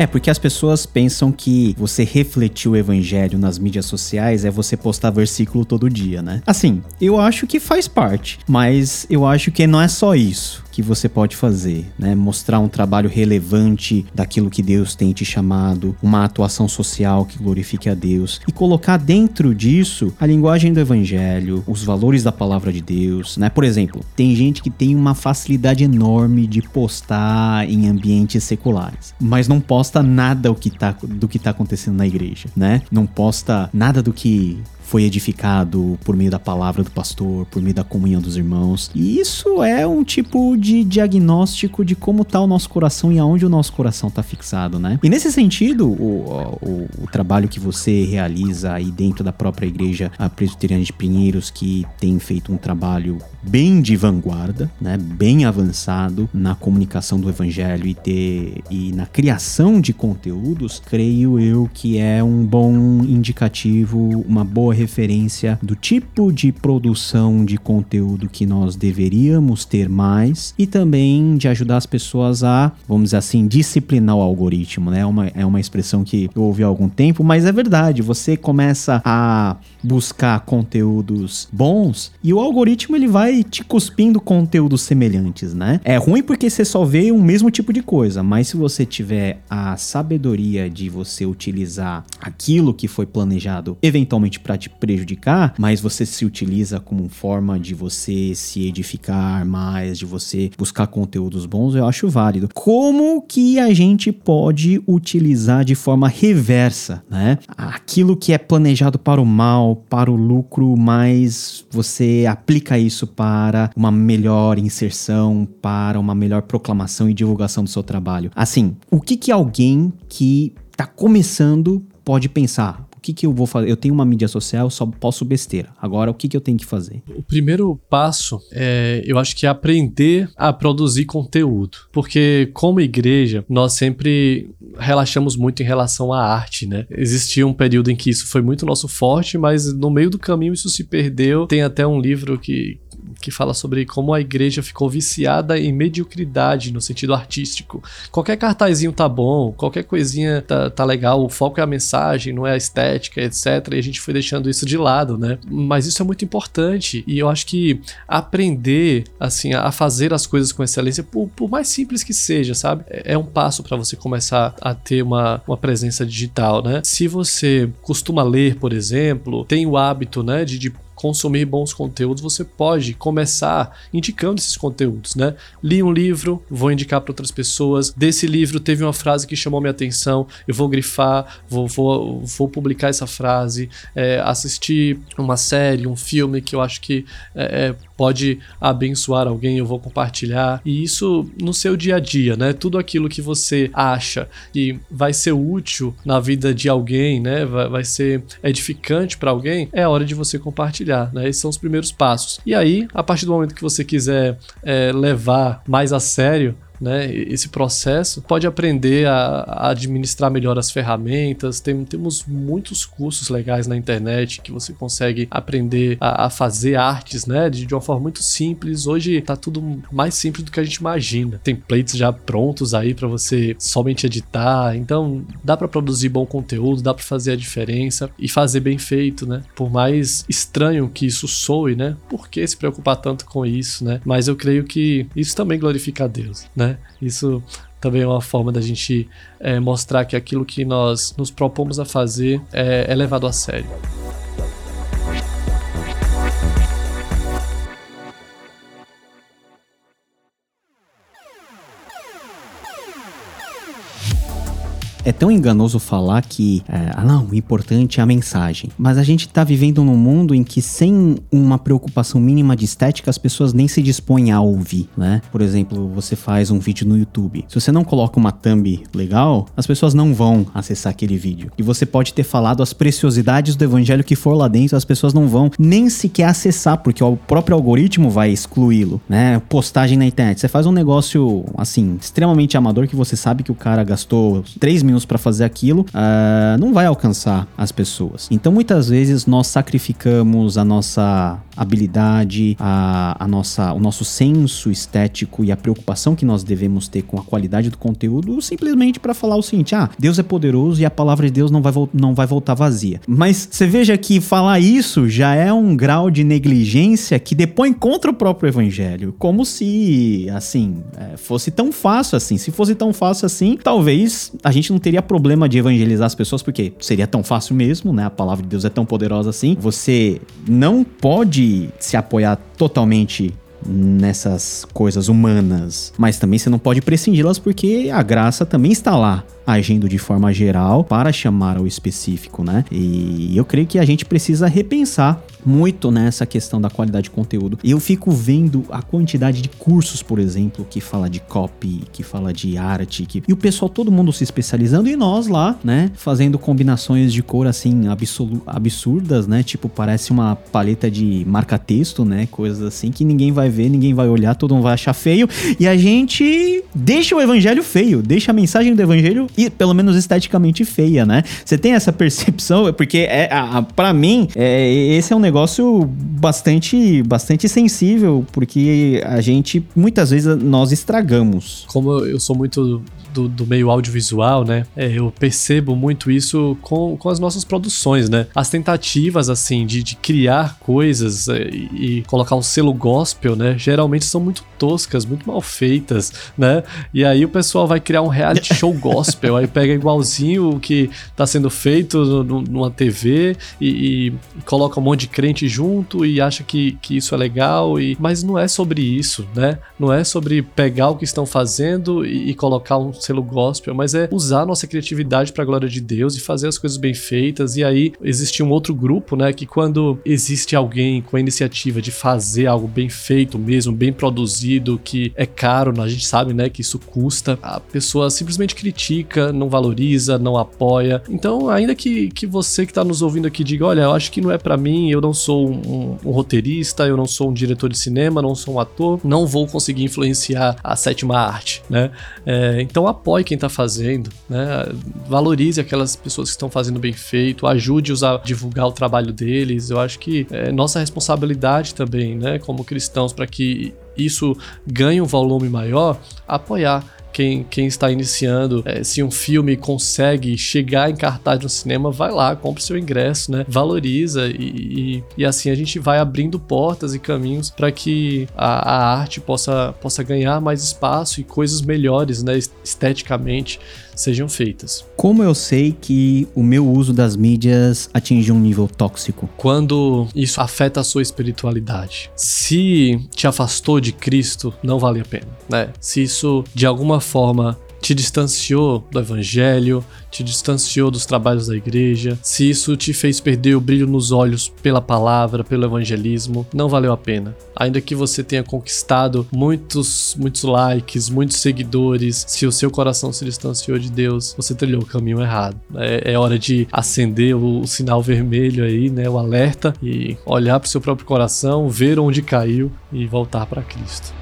É, porque as pessoas pensam que você refletir o evangelho nas mídias sociais é você postar versículo todo dia, né? Assim, eu acho que faz parte, mas eu acho que não é só isso que você pode fazer, né? Mostrar um trabalho relevante daquilo que Deus tem te chamado, uma atuação social que glorifique a Deus e colocar dentro disso a linguagem do evangelho, os valores da palavra de Deus, né? Por exemplo, tem gente que tem uma facilidade enorme de postar em ambientes seculares, mas não posta nada que tá, do que tá acontecendo na igreja, né? Não posta nada do que foi edificado por meio da palavra do pastor, por meio da comunhão dos irmãos. E isso é um tipo de diagnóstico de como está o nosso coração e aonde o nosso coração está fixado, né? E nesse sentido, o, o, o, trabalho que você realiza aí dentro da própria igreja Presbiteriana de Pinheiros, que tem feito um trabalho bem de vanguarda, né? Bem avançado na comunicação do evangelho e, ter, e na criação de conteúdos, creio eu que é um bom indicativo, uma boa referência do tipo de produção de conteúdo que nós deveríamos ter mais e também de ajudar as pessoas a, vamos dizer assim, disciplinar o algoritmo, né? É uma, é uma expressão que eu ouvi há algum tempo, mas é verdade. Você começa a buscar conteúdos bons e o algoritmo ele vai te cuspindo conteúdos semelhantes, né? É ruim porque você só vê o mesmo tipo de coisa, mas se você tiver a sabedoria de você utilizar aquilo que foi planejado eventualmente para te prejudicar, mas você se utiliza como forma de você se edificar mais, de você buscar conteúdos bons, eu acho válido. Como que a gente pode utilizar de forma reversa, né? Aquilo que é planejado para o mal, para o lucro, mas você aplica isso para uma melhor inserção, para uma melhor proclamação e divulgação do seu trabalho. Assim, o que que alguém que está começando pode pensar? O que, que eu vou fazer? Eu tenho uma mídia social, só posso besteira. Agora, o que, que eu tenho que fazer? O primeiro passo é, eu acho que é aprender a produzir conteúdo. Porque, como igreja, nós sempre relaxamos muito em relação à arte, né? Existia um período em que isso foi muito nosso forte, mas no meio do caminho isso se perdeu. Tem até um livro que, que fala sobre como a igreja ficou viciada em mediocridade no sentido artístico. Qualquer cartazinho tá bom, qualquer coisinha tá, tá legal, o foco é a mensagem, não é a estética, etc. E a gente foi deixando isso de lado, né? Mas isso é muito importante e eu acho que aprender, assim, a fazer as coisas com excelência, por, por mais simples que seja, sabe? É, é um passo para você começar a ter uma, uma presença digital, né? Se você costuma ler, por exemplo, tem o hábito, né, de, de consumir bons conteúdos, você pode começar indicando esses conteúdos, né? Li um livro, vou indicar para outras pessoas. Desse livro teve uma frase que chamou minha atenção, eu vou grifar, vou, vou, vou publicar essa frase. É, assistir uma série, um filme que eu acho que é, é pode abençoar alguém, eu vou compartilhar. E isso no seu dia a dia, né? Tudo aquilo que você acha que vai ser útil na vida de alguém, né? Vai, vai ser edificante para alguém, é hora de você compartilhar, né? Esses são os primeiros passos. E aí, a partir do momento que você quiser é, levar mais a sério né, esse processo, pode aprender a, administrar melhor as ferramentas. Tem, temos muitos cursos legais na internet que você consegue aprender a, a fazer artes né, de, de, uma forma muito simples. Hoje está tudo mais simples do que a gente imagina. Templates já prontos aí para você somente editar. Então dá para produzir bom conteúdo, dá para fazer a diferença e fazer bem feito, né? Por mais estranho que isso soe, né? Por que se preocupar tanto com isso, né? Mas eu creio que isso também glorifica a Deus, né? Isso também é uma forma da gente é, mostrar que aquilo que nós nos propomos a fazer é, é levado a sério. É tão enganoso falar que, é, ah não, o importante é a mensagem. Mas a gente tá vivendo num mundo em que sem uma preocupação mínima de estética, as pessoas nem se dispõem a ouvir, né? Por exemplo, você faz um vídeo no YouTube. Se você não coloca uma thumb legal, as pessoas não vão acessar aquele vídeo. E você pode ter falado as preciosidades do evangelho que for lá dentro, as pessoas não vão nem sequer acessar, porque o próprio algoritmo vai excluí-lo, né? Postagem na internet. Você faz um negócio, assim, extremamente amador que você sabe que o cara gastou 3 minutos para fazer aquilo, uh, não vai alcançar as pessoas. Então muitas vezes nós sacrificamos a nossa habilidade, a, a nossa, o nosso senso estético e a preocupação que nós devemos ter com a qualidade do conteúdo simplesmente para falar o seguinte: ah, Deus é poderoso e a palavra de Deus não vai, não vai voltar vazia. Mas você veja que falar isso já é um grau de negligência que depõe contra o próprio evangelho, como se, assim, é, fosse tão fácil assim. Se fosse tão fácil assim, talvez a gente não teria problema de evangelizar as pessoas, porque seria tão fácil mesmo, né? A palavra de Deus é tão poderosa assim. Você não pode se apoiar totalmente nessas coisas humanas, mas também você não pode prescindi-las porque a graça também está lá agindo de forma geral para chamar ao específico, né? E eu creio que a gente precisa repensar muito nessa questão da qualidade de conteúdo. Eu fico vendo a quantidade de cursos, por exemplo, que fala de copy, que fala de arte, que... e o pessoal, todo mundo se especializando e nós lá, né, fazendo combinações de cor assim absurdas, né? Tipo, parece uma paleta de marca-texto, né? Coisas assim que ninguém vai ver, ninguém vai olhar, todo mundo vai achar feio e a gente deixa o evangelho feio, deixa a mensagem do evangelho e pelo menos esteticamente feia, né? Você tem essa percepção? Porque é, para mim, é, esse é um negócio bastante, bastante sensível, porque a gente, muitas vezes, nós estragamos. Como eu sou muito do, do meio audiovisual, né? É, eu percebo muito isso com, com as nossas produções, né? As tentativas, assim, de, de criar coisas é, e, e, colocar um selo gospel, né? Geralmente são muito toscas, muito mal feitas, né? E aí o pessoal vai criar um reality show gospel, aí pega igualzinho o que tá sendo feito no, numa TV e, e, coloca um monte de crente junto e acha que, que isso é legal, e mas não é sobre isso, né? Não é sobre pegar o que estão fazendo e, e colocar um selo gospel, mas é usar nossa criatividade para a glória de Deus e fazer as coisas bem feitas. E aí existe um outro grupo, né, que quando existe alguém com a iniciativa de fazer algo bem feito mesmo, bem produzido, que é caro, a gente sabe, né, que isso custa, a pessoa simplesmente critica, não valoriza, não apoia. Então, ainda que, que você que está nos ouvindo aqui diga, olha, eu acho que não é para mim, eu não sou um, um, roteirista, eu não sou um diretor de cinema, não sou um ator, não vou conseguir influenciar a sétima arte, né? É, então apoie quem está fazendo, né? Valorize aquelas pessoas que estão fazendo bem feito, ajude-os a divulgar o trabalho deles. Eu acho que é nossa responsabilidade também, né, como cristãos, para que isso ganhe um volume maior, apoiar quem, quem está iniciando, é, se um filme consegue chegar em cartaz no cinema, vai lá, compra seu ingresso, né? Valoriza e, e, e assim a gente vai abrindo portas e caminhos para que a, a, arte possa, possa ganhar mais espaço e coisas melhores, né? Esteticamente sejam feitas. Como eu sei que o meu uso das mídias atinge um nível tóxico? Quando isso afeta a sua espiritualidade. Se te afastou de Cristo, não vale a pena, né? Se isso de alguma forma te distanciou do evangelho, te distanciou dos trabalhos da igreja, se isso te fez perder o brilho nos olhos pela palavra, pelo evangelismo, não valeu a pena. Ainda que você tenha conquistado muitos, muitos likes, muitos seguidores, se o seu coração se distanciou de Deus, você trilhou o caminho errado. É, é hora de acender o, o, sinal vermelho aí, né, o alerta e olhar para o seu próprio coração, ver onde caiu e voltar para Cristo.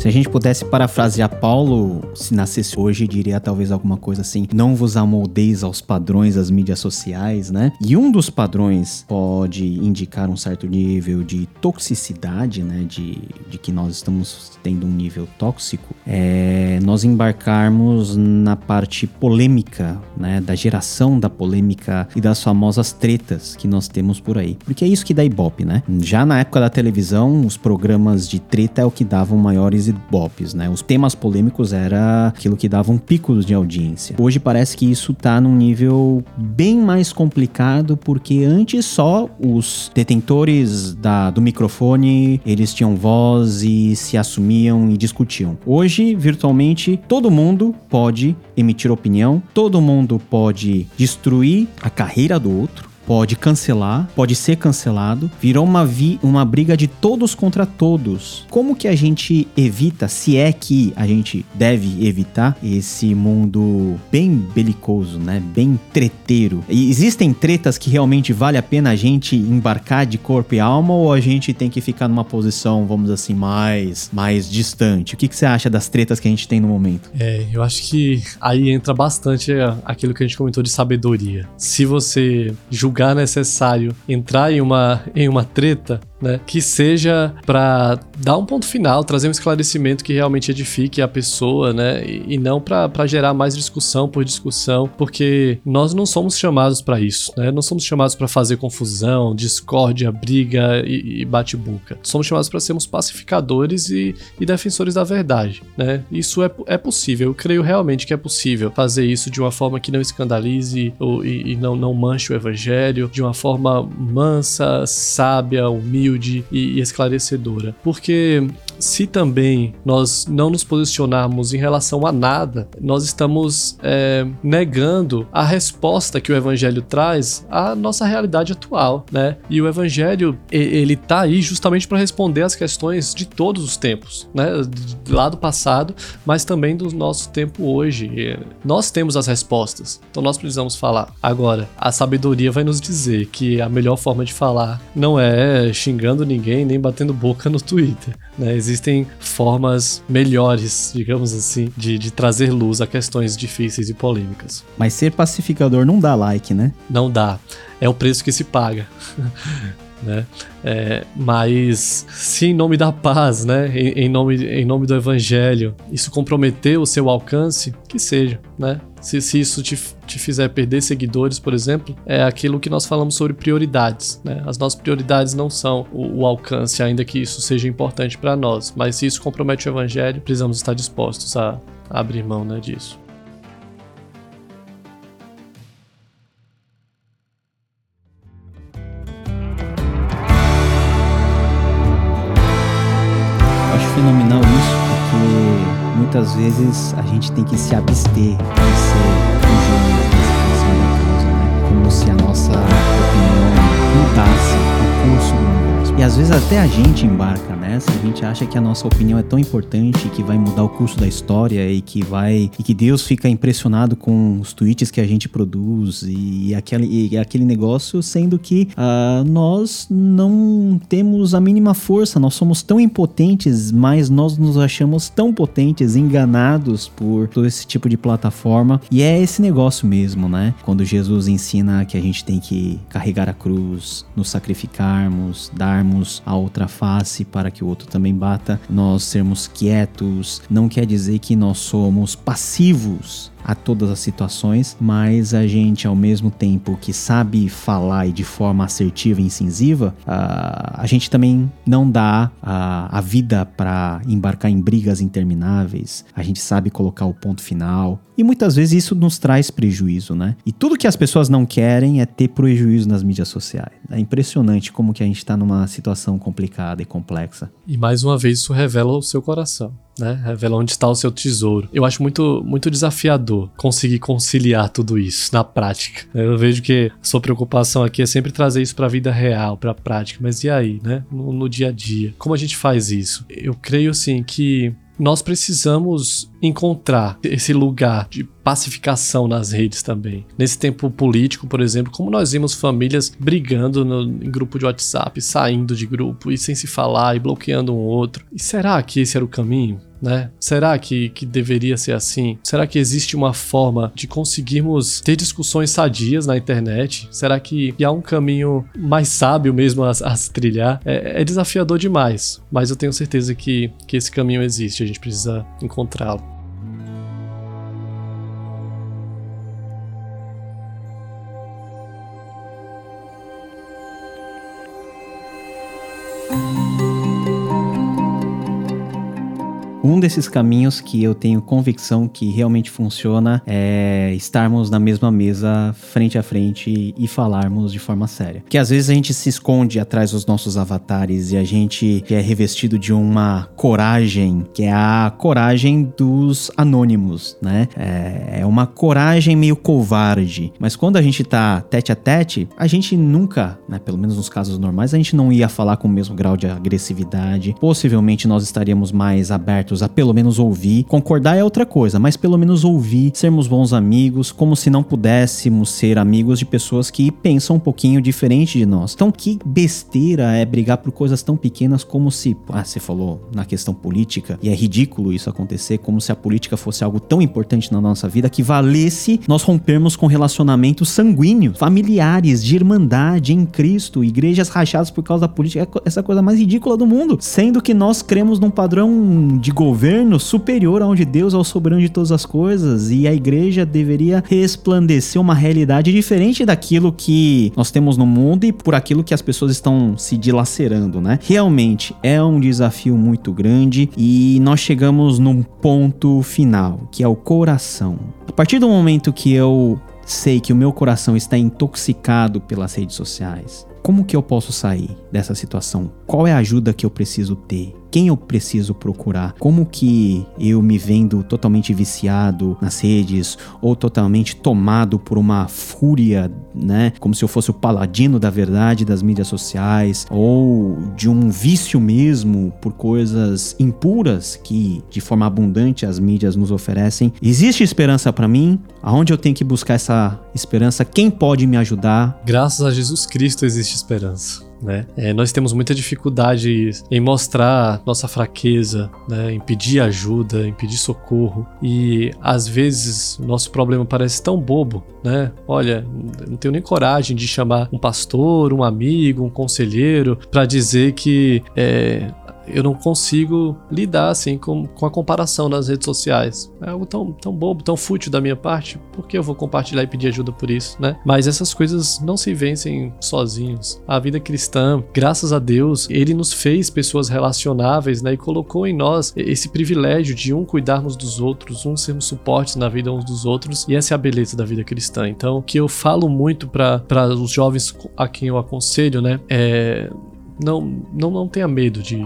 Se a gente pudesse parafrasear Paulo, se nascesse hoje, diria talvez alguma coisa assim: não vos amoldeis aos padrões das mídias sociais, né? E um dos padrões pode indicar um certo nível de toxicidade, né? De, de que nós estamos tendo um nível tóxico, é nós embarcarmos na parte polêmica, né? Da geração da polêmica e das famosas tretas que nós temos por aí. Porque é isso que dá ibope, né? Já na época da televisão, os programas de treta é o que davam maiores bobs, né? Os temas polêmicos era aquilo que dava um pico de audiência. Hoje parece que isso tá num nível bem mais complicado, porque antes só os detentores da, do microfone, eles tinham voz e se assumiam e discutiam. Hoje, virtualmente, todo mundo pode emitir opinião, todo mundo pode destruir a carreira do outro, pode cancelar, pode ser cancelado, virou uma, vi, uma briga de todos contra todos. Como que a gente evita, se é que a gente deve evitar esse mundo bem belicoso, né? Bem treteiro. E existem tretas que realmente vale a pena a gente embarcar de corpo e alma ou a gente tem que ficar numa posição, vamos assim, mais, mais distante? O que, que você acha das tretas que a gente tem no momento? É, eu acho que aí entra bastante aquilo que a gente comentou de sabedoria. Se você julgar julgar necessário entrar em uma, em uma treta, né? Que seja para dar um ponto final, trazer um esclarecimento que realmente edifique a pessoa, né? E, e não para gerar mais discussão por discussão, porque nós não somos chamados para isso, né? Não somos chamados para fazer confusão, discórdia, briga e, e bate-boca. Somos chamados para sermos pacificadores e, e, defensores da verdade, né? Isso é, é possível, eu creio realmente que é possível fazer isso de uma forma que não escandalize ou, e, e não, não manche o evangelho, de uma forma mansa, sábia, humilde humilde e, esclarecedora. Porque se também nós não nos posicionarmos em relação a nada, nós estamos é, negando a resposta que o Evangelho traz à nossa realidade atual, né? E o Evangelho ele tá aí justamente para responder às questões de todos os tempos, né? Lá do passado, mas também do nosso tempo hoje. Nós temos as respostas, então nós precisamos falar. Agora, a sabedoria vai nos dizer que a melhor forma de falar não é xingando ninguém nem batendo boca no Twitter, né? existem formas melhores, digamos assim, de, de trazer luz a questões difíceis e polêmicas. Mas ser pacificador não dá like, né? Não dá. É o preço que se paga. né? É, mas se em nome da paz, né, em, em, nome, em nome do evangelho, isso comprometer o seu alcance, que seja, né? Se, se isso te, te fizer perder seguidores, por exemplo, é aquilo que nós falamos sobre prioridades, né? As nossas prioridades não são o, o alcance, ainda que isso seja importante para nós, mas se isso compromete o evangelho, precisamos estar dispostos a, a abrir mão né, disso. terminar isso, porque muitas vezes a gente tem que se abster de ser um ingênuo nessa situação da causa, né? Como se a nossa opinião mudasse o curso do universo. E às vezes até a gente embarca né? Nessa, a gente acha que a nossa opinião é tão importante que vai mudar o curso da história e que vai e que Deus fica impressionado com os tweets que a gente produz e aquele, e aquele negócio, sendo que uh, nós não temos a mínima força, nós somos tão impotentes, mas nós nos achamos tão potentes, enganados por todo esse tipo de plataforma. E é esse negócio mesmo, né? Quando Jesus ensina que a gente tem que carregar a cruz, nos sacrificarmos, darmos a outra face para que o outro também bata, nós sermos quietos, não quer dizer que nós somos passivos a todas as situações, mas a gente, ao mesmo tempo que sabe falar e de forma assertiva e incisiva, a, a gente também não dá a, a vida para embarcar em brigas intermináveis, a gente sabe colocar o ponto final. E muitas vezes isso nos traz prejuízo, né? E tudo que as pessoas não querem é ter prejuízo nas mídias sociais. É impressionante como que a gente está numa situação complicada e complexa. E mais uma vez isso revela o seu coração né? Revela onde está o seu tesouro. Eu acho muito, muito desafiador conseguir conciliar tudo isso na prática. Eu vejo que a sua preocupação aqui é sempre trazer isso para a vida real, para a prática. Mas e aí, né? No, no dia a dia, como a gente faz isso? Eu creio assim que nós precisamos encontrar esse lugar de pacificação nas redes também. Nesse tempo político, por exemplo, como nós vimos famílias brigando no, em grupo de WhatsApp, saindo de grupo e sem se falar e bloqueando um outro. E será que esse era o caminho? Né? Será que, que deveria ser assim? Será que existe uma forma de conseguirmos ter discussões sadias na internet? Será que, há um caminho mais sábio mesmo a, a se trilhar? É, é, desafiador demais, mas eu tenho certeza que, que esse caminho existe, a gente precisa encontrá-lo. Um desses caminhos que eu tenho convicção que realmente funciona é estarmos na mesma mesa, frente a frente e falarmos de forma séria. Que às vezes a gente se esconde atrás dos nossos avatares e a gente é revestido de uma coragem, que é a coragem dos anônimos, né? É, é uma coragem meio covarde. Mas quando a gente tá tete a tete, a gente nunca, né, pelo menos nos casos normais, a gente não ia falar com o mesmo grau de agressividade. Possivelmente nós estaríamos mais abertos a pelo menos ouvir. Concordar é outra coisa, mas pelo menos ouvir, sermos bons amigos, como se não pudéssemos ser amigos de pessoas que pensam um pouquinho diferente de nós. Então, que besteira é brigar por coisas tão pequenas como se, ah, você falou na questão política, e é ridículo isso acontecer, como se a política fosse algo tão importante na nossa vida que valesse nós rompermos com relacionamentos sanguíneos, familiares, de irmandade em Cristo, igrejas rachadas por causa da política, é essa coisa mais ridícula do mundo, sendo que nós cremos num padrão de governo governo superior aonde Deus é o soberano de todas as coisas e a igreja deveria resplandecer uma realidade diferente daquilo que nós temos no mundo e por aquilo que as pessoas estão se dilacerando, né? Realmente é um desafio muito grande e nós chegamos num ponto final, que é o coração. A partir do momento que eu sei que o meu coração está intoxicado pelas redes sociais, como que eu posso sair dessa situação? Qual é a ajuda que eu preciso ter? quem eu preciso procurar, como que eu me vendo totalmente viciado nas redes ou totalmente tomado por uma fúria, né, como se eu fosse o paladino da verdade das mídias sociais ou de um vício mesmo por coisas impuras que de forma abundante as mídias nos oferecem. Existe esperança para mim? Aonde eu tenho que buscar essa esperança? Quem pode me ajudar? Graças a Jesus Cristo existe esperança né? É, nós temos muita dificuldade em mostrar nossa fraqueza, né? Em pedir ajuda, em pedir socorro. E às vezes nosso problema parece tão bobo, né? Olha, não tenho nem coragem de chamar um pastor, um amigo, um conselheiro para dizer que é, eu não consigo lidar assim com, com a comparação nas redes sociais. É algo tão, tão bobo, tão fútil da minha parte, por que eu vou compartilhar e pedir ajuda por isso, né? Mas essas coisas não se vencem sozinhos. A vida cristã, graças a Deus, ele nos fez pessoas relacionáveis, né? E colocou em nós esse privilégio de um cuidarmos dos outros, um sermos suportes na vida uns dos outros, e essa é a beleza da vida cristã. Então, o que eu falo muito para os jovens a quem eu aconselho, né? É não, não, não tenha medo de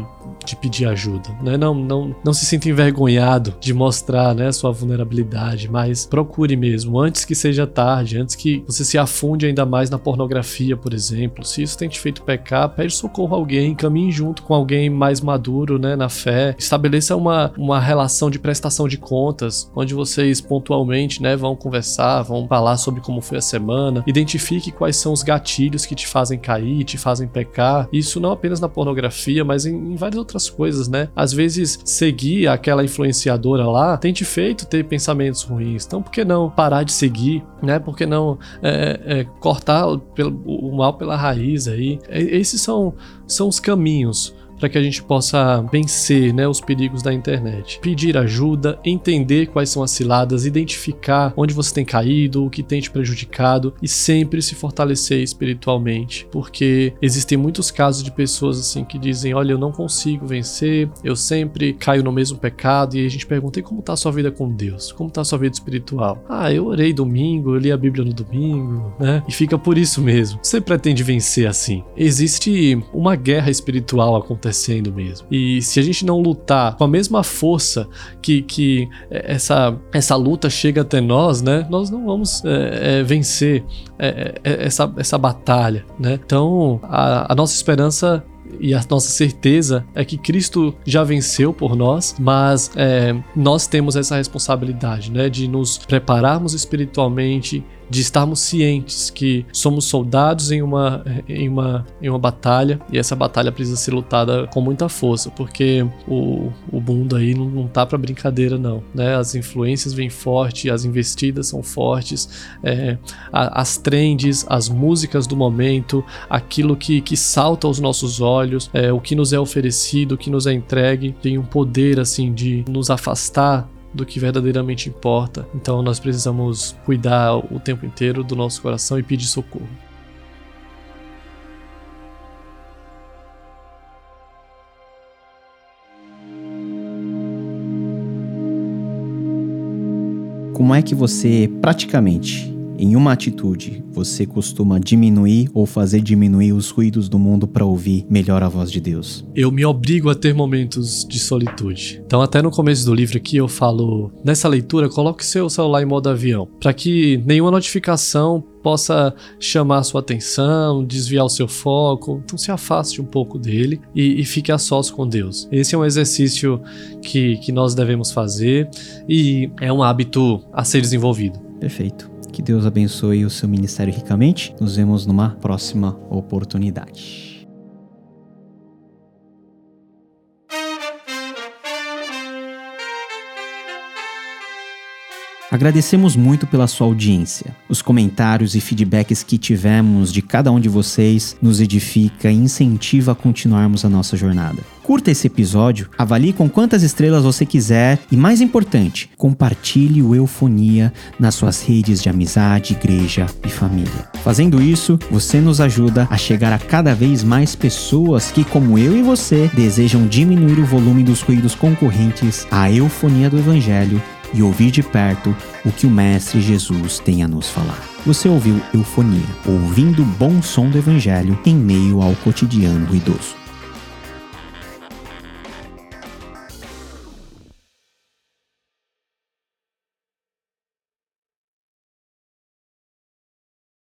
de pedir ajuda, né? Não, não, não se sinta envergonhado de mostrar, né, sua vulnerabilidade, mas procure mesmo antes que seja tarde, antes que você se afunde ainda mais na pornografia, por exemplo. Se isso tem te feito pecar, pede socorro a alguém, caminhe junto com alguém mais maduro, né, na fé. Estabeleça uma, uma relação de prestação de contas, onde vocês pontualmente, né, vão conversar, vão falar sobre como foi a semana, identifique quais são os gatilhos que te fazem cair, te fazem pecar. Isso não apenas na pornografia, mas em, em várias outras coisas, né? Às vezes seguir aquela influenciadora lá tem te feito ter pensamentos ruins. Então, por que não parar de seguir, né? Por que não é, é, cortar o, o mal pela raiz aí? Esses são, são os caminhos para que a gente possa vencer né, os perigos da internet. Pedir ajuda, entender quais são as ciladas, identificar onde você tem caído, o que tem te prejudicado e sempre se fortalecer espiritualmente, porque existem muitos casos de pessoas assim que dizem: Olha, eu não consigo vencer, eu sempre caio no mesmo pecado. E a gente pergunta: e como está a sua vida com Deus? Como está a sua vida espiritual? Ah, eu orei domingo, eu li a Bíblia no domingo, né? E fica por isso mesmo. Você pretende vencer assim? Existe uma guerra espiritual acontecendo acontecendo mesmo. E se a gente não lutar com a mesma força que, que essa, essa luta chega até nós, né? Nós não vamos é, é, vencer é, é essa, essa batalha, né? Então, a, a nossa esperança e a nossa certeza é que Cristo já venceu por nós, mas é, nós temos essa responsabilidade, né, de nos prepararmos espiritualmente de estarmos cientes que somos soldados em uma, em uma, em uma batalha e essa batalha precisa ser lutada com muita força, porque o, o mundo aí não, não tá para brincadeira, não. Né? As influências vêm forte, as investidas são fortes, é, a, as trends, as músicas do momento, aquilo que, que salta aos nossos olhos, é, o que nos é oferecido, o que nos é entregue, tem um poder assim de nos afastar do que verdadeiramente importa. Então nós precisamos cuidar o tempo inteiro do nosso coração e pedir socorro. Como é que você praticamente em uma atitude, você costuma diminuir ou fazer diminuir os ruídos do mundo para ouvir melhor a voz de Deus? Eu me obrigo a ter momentos de solitude. Então, até no começo do livro aqui, eu falo: nessa leitura, coloque seu celular em modo avião, para que nenhuma notificação possa chamar sua atenção, desviar o seu foco. Então se afaste um pouco dele e, e, fique a sós com Deus. Esse é um exercício que, que nós devemos fazer e é um hábito a ser desenvolvido. Perfeito. Que Deus abençoe o seu ministério ricamente. Nos vemos numa próxima oportunidade. Agradecemos muito pela sua audiência. Os comentários e feedbacks que tivemos de cada um de vocês nos edifica e incentiva a continuarmos a nossa jornada. Curta esse episódio, avalie com quantas estrelas você quiser e, mais importante, compartilhe o Eufonia nas suas redes de amizade, igreja e família. Fazendo isso, você nos ajuda a chegar a cada vez mais pessoas que, como eu e você, desejam diminuir o volume dos ruídos concorrentes à eufonia do Evangelho e ouvir de perto o que o Mestre Jesus tem a nos falar. Você ouviu Eufonia, ouvindo o bom som do Evangelho em meio ao cotidiano ruidoso.